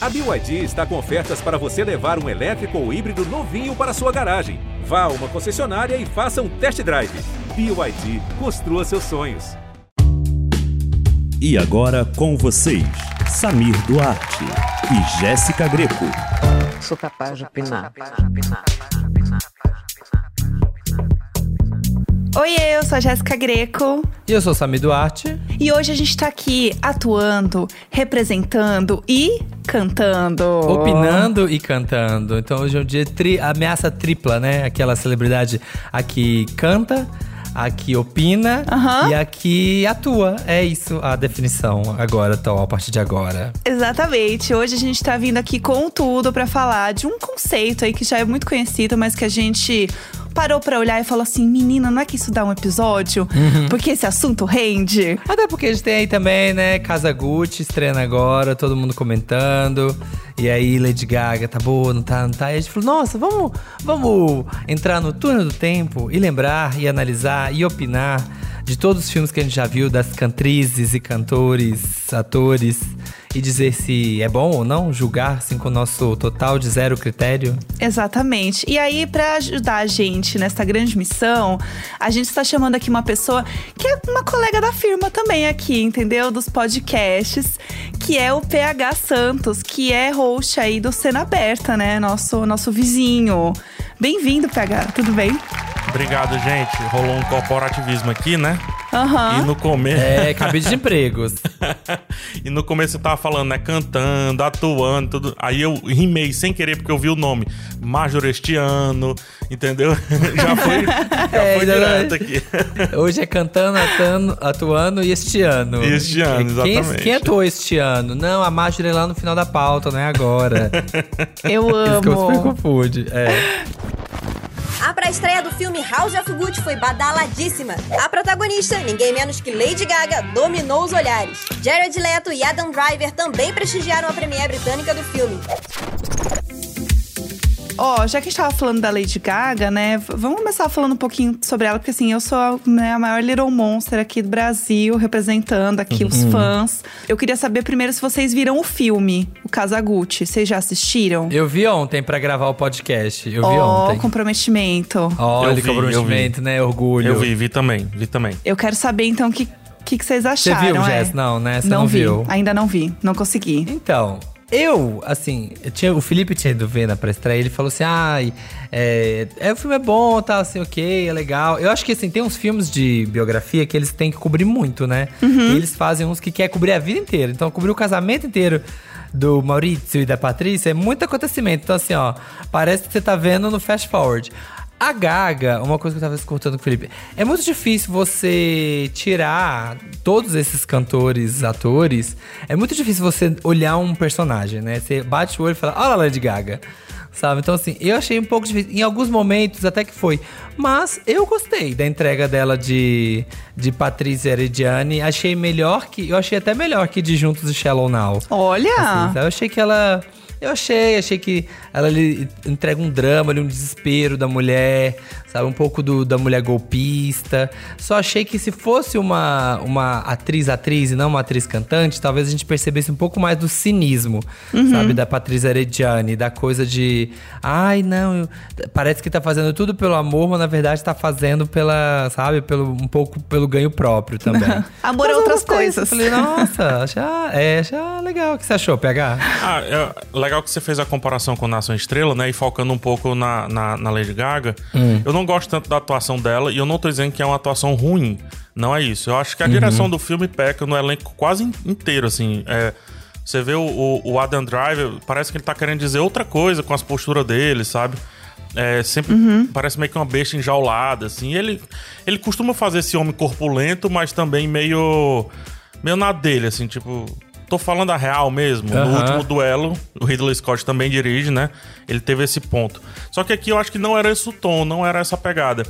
A BYD está com ofertas para você levar um elétrico ou híbrido novinho para sua garagem. Vá a uma concessionária e faça um test drive. BYD, construa seus sonhos. E agora com vocês, Samir Duarte e Jéssica Greco. Sou capaz de opinar. Oi, eu sou a Jéssica Greco. E eu sou o Sami Duarte. E hoje a gente tá aqui atuando, representando e cantando. Opinando e cantando. Então hoje é um dia tri ameaça tripla, né? Aquela celebridade aqui canta, aqui opina Aham. e aqui atua. É isso a definição agora, atual, a partir de agora. Exatamente. Hoje a gente tá vindo aqui com tudo pra falar de um conceito aí que já é muito conhecido, mas que a gente parou pra olhar e falou assim: menina, não é que isso dá um episódio? Porque esse assunto rende. Até porque a gente tem aí também, né, Casa Gucci estreando agora, todo mundo comentando. E aí, Lady Gaga, tá boa, não tá, não tá? E a gente falou, nossa, vamos, vamos entrar no túnel do tempo e lembrar, e analisar, e opinar de todos os filmes que a gente já viu, das cantrizes e cantores, atores, e dizer se é bom ou não, julgar, assim, com o nosso total de zero critério. Exatamente. E aí, pra ajudar a gente nessa grande missão, a gente está chamando aqui uma pessoa que é uma colega da firma também aqui, entendeu? Dos podcasts, que é o PH Santos, que é host aí do Cena Aberta, né? Nosso, nosso vizinho. Bem-vindo, PH. Tudo bem? Obrigado, gente. Rolou um corporativismo aqui, né? Aham. E no começo. É, cabide de empregos. e no começo eu tava falando, né? Cantando, atuando, tudo. Aí eu rimei sem querer, porque eu vi o nome. Major este ano, entendeu? já foi, já É, foi direto aqui. Hoje é cantando, atuando, atuando e este ano. Este ano, Quem, exatamente. quem atuou este ano? Não, a Marjorie é lá no final da pauta, não é agora. Eu Isso que eu super amo. confunde. É. A pré-estreia do filme House of Gucci foi badaladíssima. A protagonista, ninguém menos que Lady Gaga, dominou os olhares. Jared Leto e Adam Driver também prestigiaram a premiere britânica do filme. Ó, já que a gente tava falando da Lady Gaga, né? Vamos começar falando um pouquinho sobre ela, porque assim, eu sou né, a maior Little Monster aqui do Brasil, representando aqui os Uhum. fãs. Eu queria saber primeiro se vocês viram o filme, o Kazaguchi. Vocês já assistiram? Eu vi ontem pra gravar o podcast. Eu vi Ó, ontem. comprometimento. Olha, Eu vi, comprometimento, né? Orgulho. Eu vi, vi também, vi também. Eu quero saber então o que, que, que vocês Você acharam. viu, é? Jess? Não, né? Você não, não vi, viu. ainda não vi, não consegui. Então, eu, assim, eu tinha, o Felipe tinha ido ver na pré-estreia, ele falou assim, ai, é, é, o filme é bom, tá, assim, ok, é legal. Eu acho que, assim, tem uns filmes de biografia que eles têm que cobrir muito, né? Uhum. E eles fazem uns que quer cobrir a vida inteira. Então, cobrir o casamento inteiro do Maurício e da Patrícia é muito acontecimento. Então, assim, ó, parece que você tá vendo no fast forward. A Gaga, uma coisa que eu tava escutando com o Felipe, é muito difícil você tirar todos esses cantores, atores. É muito difícil você olhar um personagem, né? Você bate o olho e fala, olha a Lady Gaga. Sabe? Então, assim, eu achei um pouco difícil. Em alguns momentos até que foi. Mas eu gostei da entrega dela de, de Patrícia Herediane. Achei melhor que. Eu achei até melhor que de Juntos e Shallow Now. Olha! Assim, eu achei que ela. Eu achei, achei que ela ali entrega um drama ali, um desespero da mulher, sabe? Um pouco do, da mulher golpista. Só achei que se fosse uma, uma atriz-atriz e não uma atriz cantante, talvez a gente percebesse um pouco mais do cinismo, sabe? Da Patrícia Arediane, da coisa de. Ai, não, eu- parece que tá fazendo tudo pelo amor, mas na verdade tá fazendo pela, sabe? Pelo, um pouco pelo ganho próprio também. Amor Mas eu outras coisas. Eu falei, nossa, achar, é, achar legal. O que você achou, PH? Ah, é legal que você fez a comparação com Nação Estrela, né? E focando um pouco na, na, na Lady Gaga. Eu não gosto tanto da atuação dela e eu não tô dizendo que é uma atuação ruim. Não é isso. Eu acho que a direção do filme peca no elenco quase in- inteiro, assim. É, você vê o, o- Adam Driver, parece que ele tá querendo dizer outra coisa com as posturas dele, sabe? É, sempre parece meio que uma besta enjaulada, assim. Ele, ele costuma fazer esse homem corpulento, mas também meio. meio na dele, assim, tipo. Tô falando a real mesmo. No último duelo, o Ridley Scott também dirige, né? Ele teve esse ponto. Só que aqui eu acho que não era esse o tom, não era essa pegada.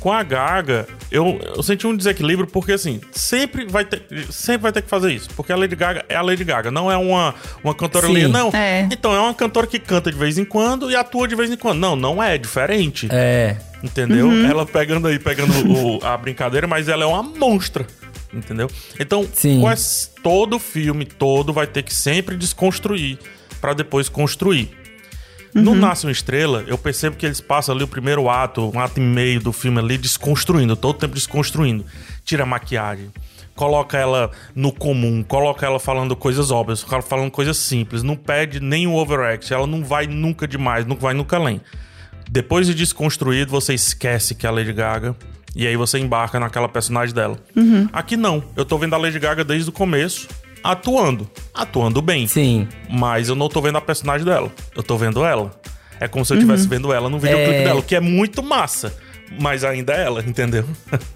Com a Gaga, eu, eu senti um desequilíbrio porque, assim, sempre vai ter, sempre vai ter que fazer isso. Porque a Lady Gaga é a Lady Gaga, não é uma, uma cantora Sim. ali. Não, É. então é uma cantora que canta de vez em quando e atua de vez em quando. Não, não é, é diferente. É. Entendeu? Ela pegando aí, pegando o- a brincadeira, mas ela é uma monstra. Entendeu? Então, quase todo filme, todo, vai ter que sempre desconstruir pra depois construir. No Nasce uma Estrela, eu percebo que eles passam ali o primeiro ato, um ato e meio do filme ali, desconstruindo, todo o tempo desconstruindo. Tira a maquiagem, coloca ela no comum, coloca ela falando coisas óbvias, falando coisas simples, não pede nem o overact, ela não vai nunca demais, não vai nunca além. Depois de desconstruído, você esquece que é a Lady Gaga. E aí você embarca naquela personagem dela. Aqui não. Eu tô vendo a Lady Gaga desde o começo, atuando. Atuando bem. Sim. Mas eu não tô vendo a personagem dela. Eu tô vendo ela. É como se eu estivesse vendo ela no videoclipe É. dela, que é muito massa. Mas ainda é ela, entendeu?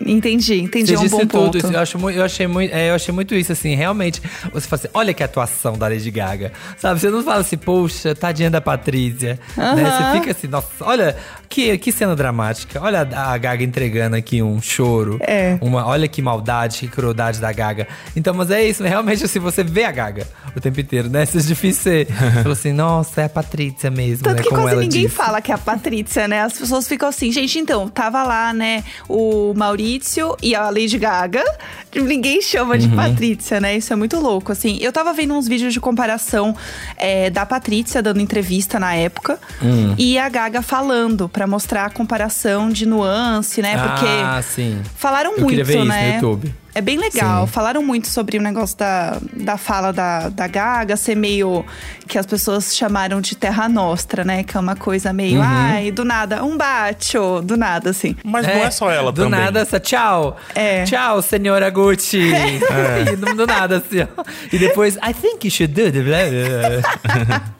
Entendi, entendi. Você É um disse bom tudo. ponto. isso, Eu, acho, eu, achei muito, é, eu achei muito isso, assim. Realmente, você fala assim, olha que atuação da Lady Gaga. Sabe, você não fala assim, poxa, tadinha da Patrícia. Né? Você fica assim, nossa, olha que, que cena dramática. Olha a, Gaga entregando aqui um choro. É. Uma, olha que maldade, que crueldade da Gaga. Então, mas é isso, realmente, assim, você vê a Gaga o tempo inteiro, né? Isso é difícil ser. Fala assim, nossa, é a Patrícia mesmo, Tanto né? que Como quase ela ninguém disse. fala que é a Patrícia, né? As pessoas ficam assim, gente, então, tava lá, né, o Maurício e a Lady Gaga. Ninguém chama Uhum. de Patrícia, né? Isso é muito louco, assim. Eu tava vendo uns vídeos de comparação é, da Patrícia dando entrevista na época Hum. e a Gaga falando, pra mostrar a comparação de nuance, né? Porque Ah, sim. falaram Eu muito, queria ver isso no né? YouTube. É bem legal. Sim. Falaram muito sobre o negócio da, da fala da, da Gaga ser meio. que as pessoas chamaram de terra nostra, né? Que é uma coisa meio. Uhum. Ai, do nada, um bacho, do nada, assim. Mas não é só ela do também. nada, essa tchau. É. Tchau, senhora Gucci. E do, do nada, assim, ó. E depois, I think you should do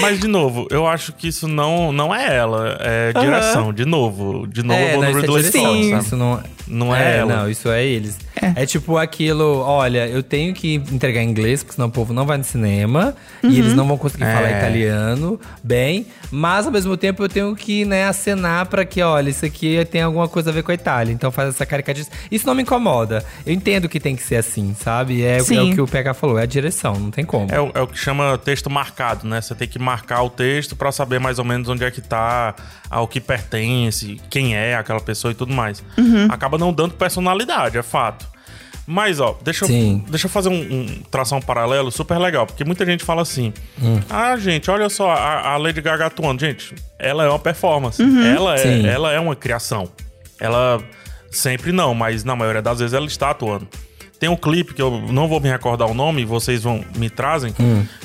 Mas, de novo, eu acho que isso não, não é ela. É direção. De novo. De novo, eu vou não, no é Ridley Scott, sabe? Isso não, Não é ela. Não, isso é eles. É. tipo aquilo, olha, eu tenho que entregar em inglês, porque senão o povo não vai no cinema. E eles não vão conseguir É. falar italiano bem. Mas, ao mesmo tempo, eu tenho que, né, acenar pra que, olha, isso aqui tem alguma coisa a ver com a Itália. Então faz essa caricatice. Isso não me incomoda. Eu entendo que tem que ser assim, sabe? É, o- é o que o PH falou, é a direção, não tem como. É o, é o que chama texto marcado, né? Você tem que marcar o texto pra saber mais ou menos onde é que tá, ao que pertence, quem é aquela pessoa e tudo mais. Acaba não dando personalidade, é fato. Mas, ó, deixa eu, deixa eu fazer um, um traçar um paralelo super legal, porque muita gente fala assim: ah, gente, olha só, a, a Lady Gaga atuando. Gente, ela é uma performance, ela, Sim. é, ela é uma criação. Ela sempre não, mas na maioria das vezes ela está atuando. Tem um clipe que eu não vou me recordar o nome, vocês vão me trazem,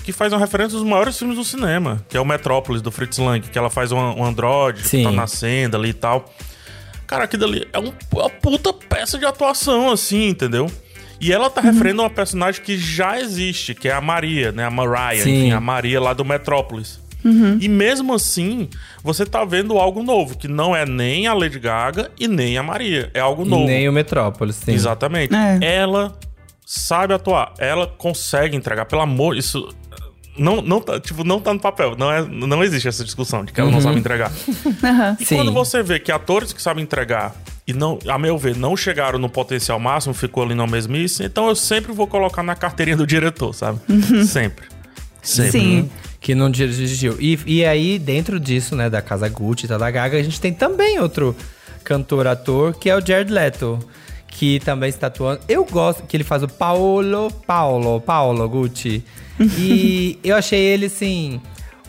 que faz uma referência dos maiores filmes do cinema, que é o Metrópolis do Fritz Lang, que ela faz um, um androide que tá nascendo ali e tal. Cara, aquilo ali é um- uma puta peça de atuação, assim, entendeu? E ela tá referindo a uma personagem que já existe, que é a Maria, né? A Mariah, Sim. enfim, a Maria lá do Metrópolis. E mesmo assim, você tá vendo algo novo, que não é nem a Lady Gaga e nem a Maria. É algo E novo. nem o Metrópolis, sim. Exatamente. É. Ela sabe atuar. Ela consegue entregar. Pelo amor, isso. Não, não, tá, tipo, não tá no papel. Não, é, não existe essa discussão de que ela não sabe entregar. E Sim. quando você vê que atores que sabem entregar e não, a meu ver, não chegaram no potencial máximo, ficou ali na mesmice, então eu sempre vou colocar na carteirinha do diretor, sabe? Sempre. Sempre. Sim. Que não dirigiu. E, e aí, dentro disso, né, da Casa Gucci e tal, da Gaga, a gente tem também outro cantor-ator, que é o Jared Leto. Que também está atuando. Eu gosto que ele faz o Paolo, Paulo, Paulo Gucci. E eu achei ele, assim...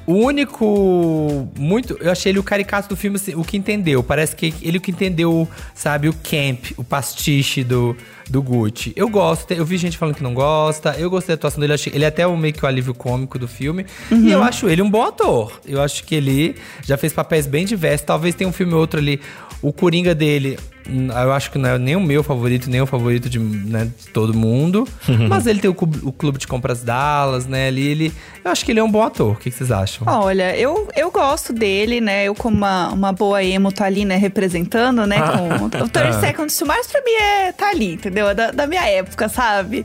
O único. Muito. Eu achei ele o caricato do filme, assim, o que entendeu. Parece que ele o que entendeu, sabe, o camp, o pastiche do, do Gucci. Eu gosto, eu vi gente falando que não gosta. Eu gostei da atuação dele, achei, ele é até o meio que o alívio cômico do filme. E eu acho ele um bom ator. Eu acho que ele já fez papéis bem diversos. Talvez tenha um filme ou outro ali. O Coringa dele, eu acho que não é nem o meu favorito, nem o favorito de, né, de todo mundo. Mas ele tem o, clube- o Clube de Compras Dallas, né? Ali ele. Eu acho que ele é um bom ator. O que, que vocês acham? Olha, eu, eu gosto dele, né? Eu, como uma, uma boa emo, tô ali, né? Representando, né? Com o 30 Seconds to Mars, pra mim, é, tá ali, entendeu? É da, da minha época, sabe?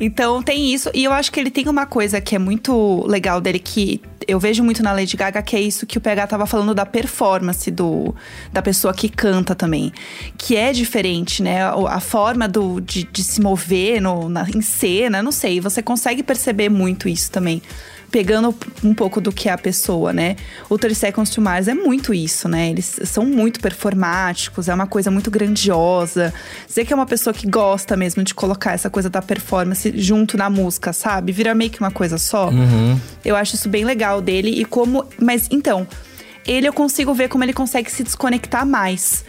Então, tem isso. E eu acho que ele tem uma coisa que é muito legal dele, que eu vejo muito na Lady Gaga, que é isso que o PH tava falando da performance do, da pessoa que canta também. Que é diferente, né? A forma do, de, de se mover no, na, em cena, não sei. Você consegue perceber muito isso também pegando um pouco do que é a pessoa, né? O 30 Seconds to Mars é muito isso, né? Eles são muito performáticos, é uma coisa muito grandiosa. Dizer que é uma pessoa que gosta mesmo de colocar essa coisa da performance junto na música, sabe? Vira meio que uma coisa só. Eu acho isso bem legal dele e como. Mas então, ele eu consigo ver como ele consegue se desconectar mais.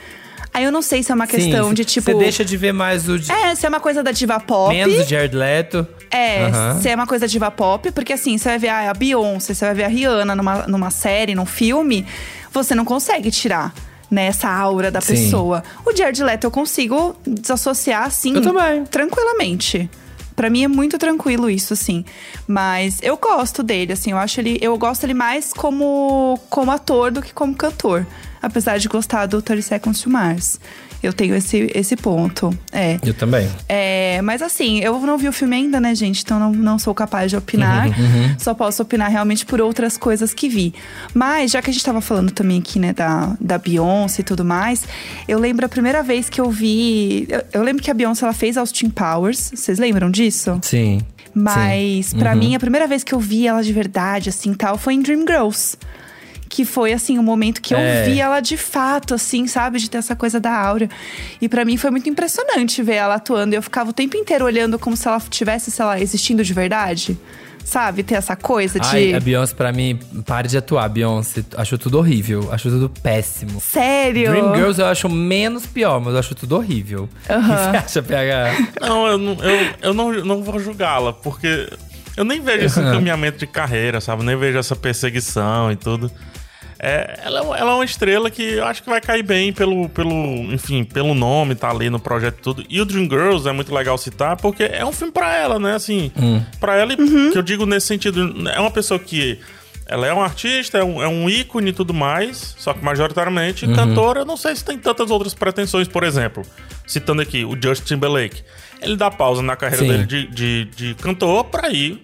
Aí eu não sei se é uma questão Sim, de tipo. Você deixa de ver mais o. É, se é uma coisa da diva pop. Menos o Jared Leto. É, se é uma coisa diva pop, porque assim, você vai ver a Beyoncé, você vai ver a Rihanna numa, numa série, num filme, você não consegue tirar. Né, essa aura da Sim. pessoa. O Jared Leto eu consigo desassociar assim Eu também. tranquilamente. Pra mim é muito tranquilo isso, assim. Mas eu gosto dele, assim. Eu acho ele. Eu gosto ele mais como, como ator do que como cantor. Apesar de gostar do 30 Seconds to Mars. Eu tenho esse, esse ponto. É. Eu também. É, mas assim, eu não vi o filme ainda, né, gente? Então não, não sou capaz de opinar. Só posso opinar realmente por outras coisas que vi. Mas, já que a gente tava falando também aqui, né, da, da Beyoncé e tudo mais, eu lembro a primeira vez que eu vi. Eu, eu lembro que a Beyoncé ela fez Austin Powers. Vocês lembram disso? Sim. Mas, pra Uhum. mim, a primeira vez que eu vi ela de verdade, assim, tal, foi em Dreamgirls. Que foi, assim, o momento que É. eu vi ela de fato, assim, sabe? De ter essa coisa da aura. E pra mim foi muito impressionante ver ela atuando. Eu ficava o tempo inteiro olhando como se ela tivesse, sei lá, existindo de verdade. Sabe? Ter essa coisa de. Ai, a Beyoncé, pra mim, pare de atuar, Beyoncé. Acho tudo horrível. Acho tudo péssimo. Sério? Dreamgirls eu acho menos pior, mas eu acho tudo horrível. O que você acha, PH? Não, eu não, eu, eu não, não vou julgá-la, porque eu nem vejo esse encaminhamento de carreira, sabe? Nem vejo essa perseguição e tudo. É, ela, é uma- ela é uma estrela que eu acho que vai cair bem pelo, pelo, enfim, pelo nome, tá ali no projeto e tudo. E o Dreamgirls é muito legal citar, porque é um filme pra ela, né? Assim, pra ela, e que eu digo nesse sentido, é uma pessoa que ela é um artista, é um, é um ícone e tudo mais, só que majoritariamente cantora, eu não sei se tem tantas outras pretensões, por exemplo, citando aqui o Justin Timberlake. Ele dá pausa na carreira Sim. dele de, de, de cantor pra ir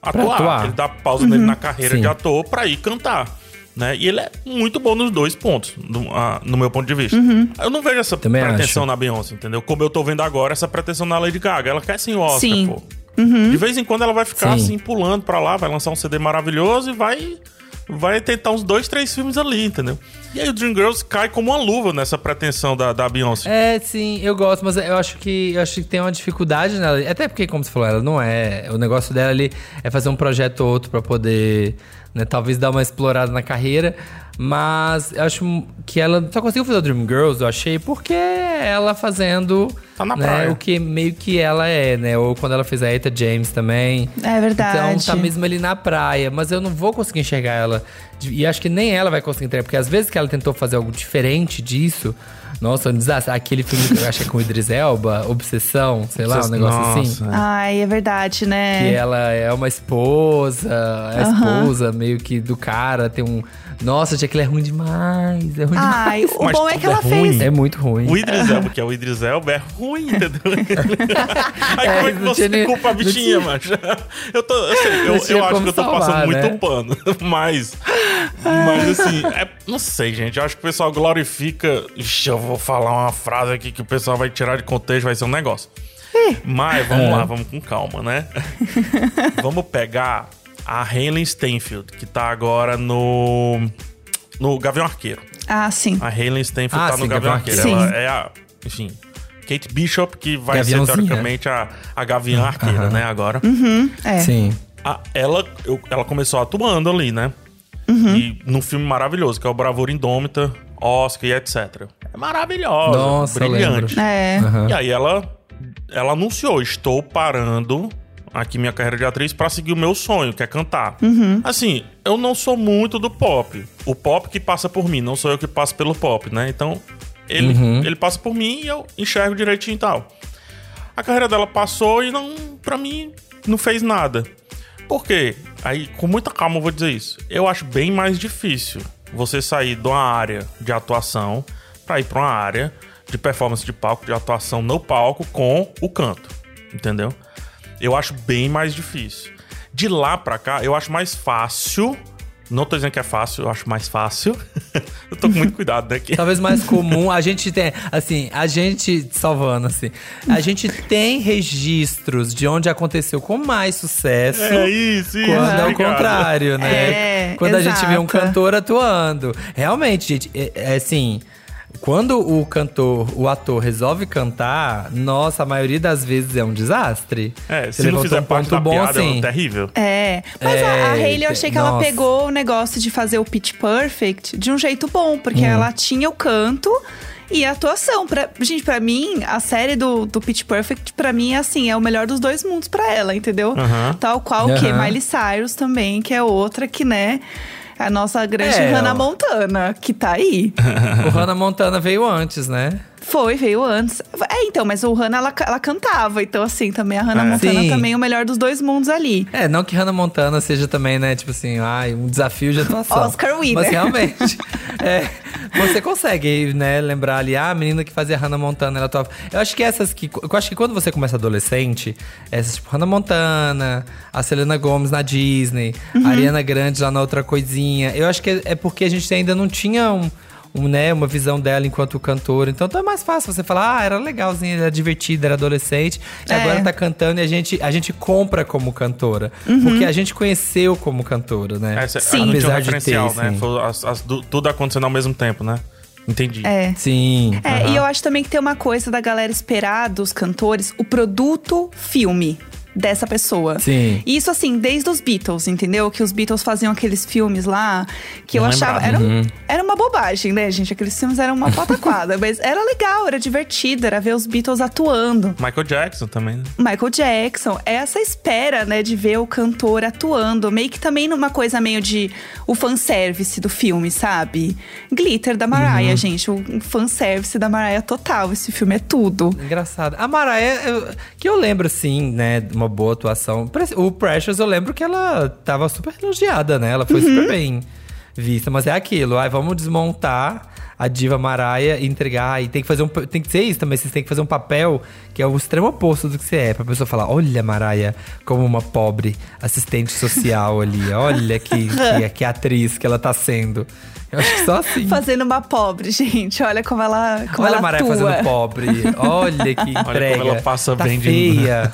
atuar. atuar. Ele dá pausa nele na carreira Sim. de ator pra ir cantar. Né? E ele é muito bom nos dois pontos, no, ah, no meu ponto de vista. Eu não vejo essa Também pretensão acho. na Beyoncé, entendeu? Como eu tô vendo agora, essa pretensão na Lady Gaga. Ela quer sim o Oscar, Sim. pô. De vez em quando ela vai ficar Sim. assim, pulando pra lá, vai lançar um CD maravilhoso e vai vai tentar uns dois, três filmes ali, entendeu? E aí o Dreamgirls cai como uma luva nessa pretensão da, da Beyoncé. É, sim, eu gosto, mas eu acho que eu acho que tem uma dificuldade nela. Até porque, como você falou, ela não é. O negócio dela ali é fazer um projeto ou outro pra poder, né, talvez dar uma explorada na carreira. Mas eu acho que ela só conseguiu fazer o Dream Girls, eu achei, porque ela fazendo Tá na né, praia. o que meio que ela é, né? Ou quando ela fez a Eta James também. É verdade. Então tá mesmo ali na praia, mas eu não vou conseguir enxergar ela. E acho que nem ela vai conseguir entregar, porque às vezes que ela tentou fazer algo diferente disso, nossa, um desastre. Aquele filme que eu acho que é com o Idris Elba, Obsessão, sei lá, um negócio assim. Nossa. Ai, é verdade, né? Que ela é uma esposa, a esposa meio que do cara tem um. Nossa, gente, aquilo é ruim demais. É ruim Ai, o Mas bom é que é ela ruim. fez. demais. É muito ruim. O Idris Elba, que é o Idris Elba, é ruim, entendeu? Aí como é que você nem- culpa a bichinha, tinha- macho? Eu, tô, eu, sei, eu, eu acho que eu tô salvar, passando muito né? pano, mas... Mas assim, é- não sei, gente. Eu acho que o pessoal glorifica... Ixi, eu vou falar uma frase aqui que o pessoal vai tirar de contexto, vai ser um negócio. Mas vamos É. lá, vamos com calma, né? vamos pegar a Hayley Steinfeld, que tá agora no... No Gavião Arqueiro. Ah, sim. A Hayley Steinfeld Ah, tá no sim, Gavião Gavião Arqueiro. Arqueiro. Ela é a, enfim, Kate Bishop, que vai ser teoricamente a, a Gavião Arqueira, né, agora. É. Sim. A- ela, eu- ela começou atuando ali, né? Uhum. E num filme maravilhoso, que é o Bravura Indômita, Oscar e etc. É maravilhosa, Nossa, brilhante. É. Aham. E aí ela, ela anunciou: estou parando aqui minha carreira de atriz pra seguir o meu sonho, que é cantar. Assim, eu não sou muito do pop. O pop que passa por mim, não sou eu que passo pelo pop, né? Então, ele, ele passa por mim e eu enxergo direitinho e tal. A carreira dela passou e não, pra mim, não fez nada. Por quê? Aí, com muita calma, eu vou dizer isso. Eu acho bem mais difícil você sair de uma área de atuação pra ir pra uma área de performance de palco, de atuação no palco com o canto. Entendeu? Eu acho bem mais difícil. De lá pra cá, eu acho mais fácil Não tô dizendo que é fácil, eu acho mais fácil. eu tô com muito cuidado, né? Que... Talvez mais comum, a gente tem, assim, a gente, salvando, assim, a gente tem registros de onde aconteceu com mais sucesso. É isso, isso. Quando é o contrário, né? É, quando a gente vê um exato. cantor atuando. Realmente, gente, é, é assim. Quando o cantor, o ator resolve cantar, nossa, a maioria das vezes é um desastre. É, se Você não fizer um parte ponto da bom, piada, é assim. um terrível. É, mas a, a É, Hailey eu achei que ela nossa. pegou o negócio de fazer o pitch perfect de um jeito bom, porque Hum. ela tinha o canto e a atuação. Pra, gente, pra mim, a série do, do Pitch Perfect, pra mim, é assim, é o melhor dos dois mundos pra ela, entendeu? Tal qual o que. Miley Cyrus também, que é outra que, né, a nossa grande É, Hannah. Montana, que tá aí. O Hannah Montana veio antes, né? Foi, veio antes. É, então, mas o Hannah, ela, ela cantava. Então, assim, também a Hannah É. Montana Sim. também é o melhor dos dois mundos ali. É, não que Hannah Montana seja também, né, tipo assim, ai, um desafio de atuação. Oscar winner. Mas realmente, é, você consegue, né, lembrar ali, ah, a menina que fazia Hannah Montana, ela atuava. Eu acho que essas que. Eu acho que quando você começa adolescente, essas tipo Hannah Montana, a Selena Gomez na Disney, Uhum. a Ariana Grande lá na outra coisinha. Eu acho que é, é porque a gente ainda não tinha um. Um, né, uma visão dela enquanto cantora. Então tá mais fácil você falar, ah, era legalzinha, era divertida, era adolescente. E É. agora tá cantando e a gente, a gente compra como cantora. Uhum. Porque a gente conheceu como cantora, né? Essa, Sim. Um Apesar de referencial, ter, né? as- as- tudo acontecendo ao mesmo tempo, né? Entendi. É. Sim. É, aham. e eu acho também que tem uma coisa da galera esperar dos cantores o produto filme dessa pessoa. Sim. E Isso assim, desde os Beatles, entendeu? Que os Beatles faziam aqueles filmes lá que eu achava. Era, um- Uhum. era uma bobagem, né, gente? Aqueles filmes eram uma pataquada. mas era legal, era divertido, era ver os Beatles atuando. Michael Jackson também, né? Michael Jackson, é essa espera, né, de ver o cantor atuando, meio que também numa coisa meio de o fanservice do filme, sabe? Glitter da Uhum. Mariah, gente, o fanservice da Mariah total, esse filme é tudo. Engraçado. A Mariah, eu- que eu lembro, sim, né, uma boa atuação. O Precious, eu lembro que ela tava super elogiada, né? Ela foi Uhum. super bem vista. Mas é aquilo, ai, vamos desmontar a diva Mariah e entregar. E tem que fazer um. Tem que ser isso também. Vocês têm que fazer um papel que é o extremo oposto do que você é. Pra pessoa falar: olha, Mariah, como uma pobre assistente social ali. Olha que, que, que atriz que ela tá sendo. Eu acho que só assim. Fazendo uma pobre, gente, olha como ela como Olha ela a Mariah atua. fazendo pobre. Olha que entrega. como ela passa tá bem de- feia.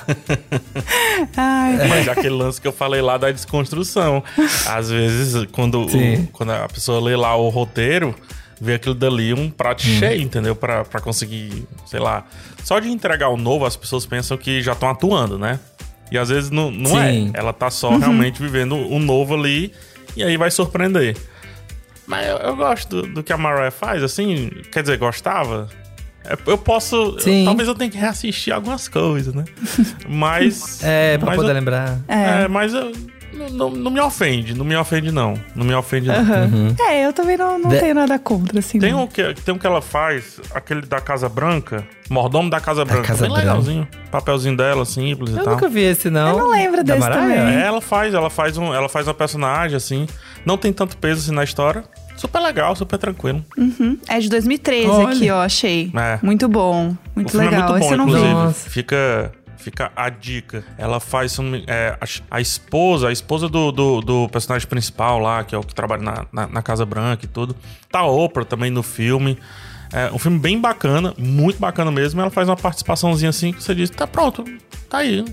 Ai, Mas é aquele lance que eu falei lá da desconstrução. Às vezes, quando, o- quando a pessoa lê lá o roteiro, vê aquilo dali um prato Hum. cheio, entendeu? Pra, pra conseguir, sei lá. Só de entregar o novo, as pessoas pensam que já estão atuando, né? E às vezes não, não é. Ela tá só realmente vivendo um novo ali e aí vai surpreender. Mas eu, eu gosto do, do que a Mariah faz, assim. Quer dizer, gostava. É, Eu posso. Sim. talvez eu tenha que reassistir algumas coisas, né? Mas. É, pra mas poder eu- lembrar. é, mas eu, não, não, não me ofende, não me ofende não. Não me ofende não. Uhum. É, eu também não, não De- tenho nada contra, assim. Tem não. um, que, tem um que ela faz, aquele da Casa Branca, mordomo da Casa Branca, Casa bem Branca. legalzinho. Papelzinho dela, simples e Eu tal. nunca vi esse, não. Eu não lembro Da desse também. É, ela faz, ela faz um, ela faz uma personagem assim, não tem tanto peso assim na história. Super legal, super tranquilo. É de 2013 Olha. aqui, ó, achei. É. Muito bom, muito o filme legal. é muito Esse bom, eu não vi. Fica, fica a dica. Ela faz um, é, a, a esposa, a esposa do, do, do personagem principal lá, que é o que trabalha na, na, na Casa Branca e tudo. Tá Oprah também no filme. É um filme bem bacana, muito bacana mesmo. Ela faz uma participaçãozinha assim que você diz, tá pronto, tá aí.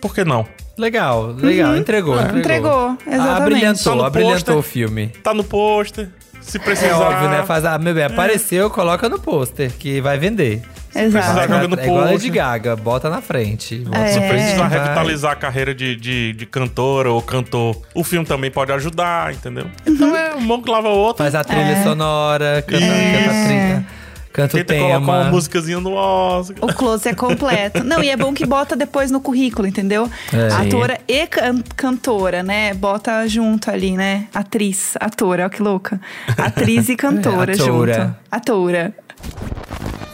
Por que não? Legal, legal. Entregou, entregou. Uhum. Entregou, exatamente. Abrilhantou, Tá abrilhantou o filme. Tá no pôster. Se precisar. É óbvio, né? Faz, ah, meu bem, apareceu, coloca no pôster, que vai vender. Exato. joga no é igual Lady pôster. Gaga, bota na frente. Bota É. Se precisar vai. revitalizar a carreira de, de, de cantora ou cantor, o filme também pode ajudar, entendeu? Então é um bom que lava o outro. Faz a trilha sonora, canta, É. canta a trilha, canta o Tenta colocar uma tema. musicazinha no Oscar. O close é completo. Não, e é bom que bota depois no currículo, entendeu? É. Atora e can- cantora, né? Bota junto ali, né? Atriz, atora, olha que louca. Atriz e cantora É, junto. atora.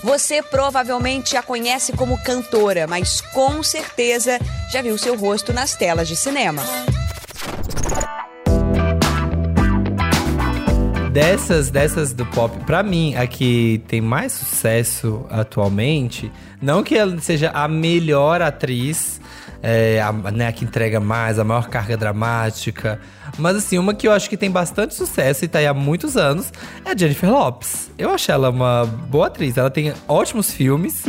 Você provavelmente a conhece como cantora, mas com certeza já viu seu rosto nas telas de cinema. Dessas, dessas do pop, pra mim, a que tem mais sucesso atualmente, não que ela seja a melhor atriz, é, a, né, a que entrega mais, a maior carga dramática. Mas assim, uma que eu acho que tem bastante sucesso e tá aí há muitos anos é a Jennifer Lopes. Eu acho ela uma boa atriz. Ela tem ótimos filmes.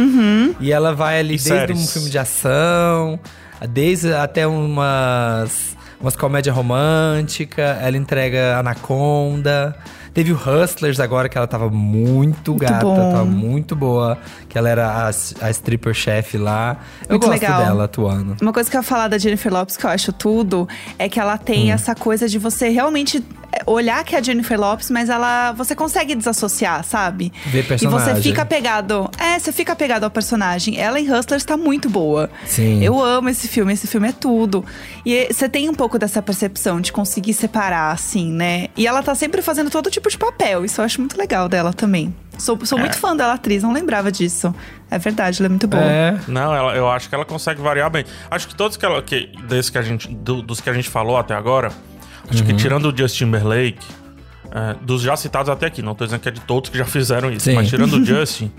E ela vai ali E desde séries. um filme de ação, desde até umas, umas comédia romântica. Ela entrega Anaconda. Teve o Hustlers agora, que ela tava muito, gata, bom. tava muito boa. Que ela era a, a stripper chef lá. Eu Muito gosto legal. dela atuando. Uma coisa que eu ia falar da Jennifer Lopes que eu acho tudo é que ela tem Hum. essa coisa de você realmente olhar que é a Jennifer Lopes, mas ela você consegue desassociar, sabe? Ver E você personagem. fica pegado. É, você fica pegado ao personagem. Ela em Hustlers tá muito boa. Sim. Eu amo esse filme, esse filme é tudo. E você tem um pouco dessa percepção de conseguir separar, assim, né? E ela tá sempre fazendo todo tipo de papel. Isso eu acho muito legal dela também. Sou, sou muito fã dela, atriz, não lembrava disso. É verdade, ela é muito boa. É. Não, ela, eu acho que ela consegue variar bem. Acho que todos que ela, que, desse que a gente, do- dos que a gente falou até agora, acho Uhum. que tirando o Justin Timberlake, é, dos já citados até aqui, não tô dizendo que é de todos que já fizeram isso, Sim. mas tirando o Justin,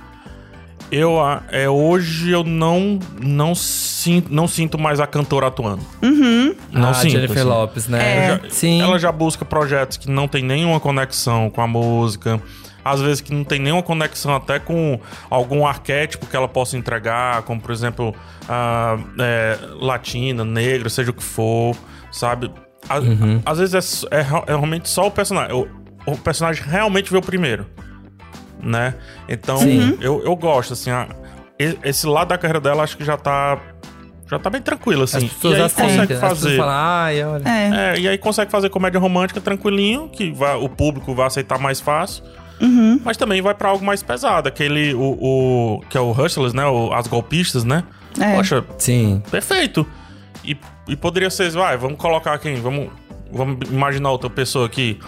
eu a- é, hoje eu não não sinto, não sinto mais a cantora atuando. Não a sinto. Jennifer assim. Lopes, né? É. Ela já- Sim. Ela já busca projetos que não tem nenhuma conexão com a música. Às vezes que não tem nenhuma conexão até com algum arquétipo que ela possa entregar, como por exemplo, ah, é, latina, negra, seja o que for, sabe? A- Uhum. Às vezes é é, é realmente só o personagem. O, o personagem realmente veio primeiro, né? Então, Sim. eu, eu gosto, assim, a- esse lado da carreira dela acho que já tá, já tá bem tranquilo, assim. As pessoas e aí aceitam. consegue fazer. falam, ai, olha. É. É, e aí consegue fazer comédia romântica tranquilinho, que vai, o público vai aceitar mais fácil. Uhum. Mas também vai pra algo mais pesado, aquele, o, o- que é o Hustlers, né? o- as golpistas, né? É. Poxa, Sim. perfeito. E, e poderia ser, vai, vamos colocar quem? Vamos, vamos imaginar outra pessoa aqui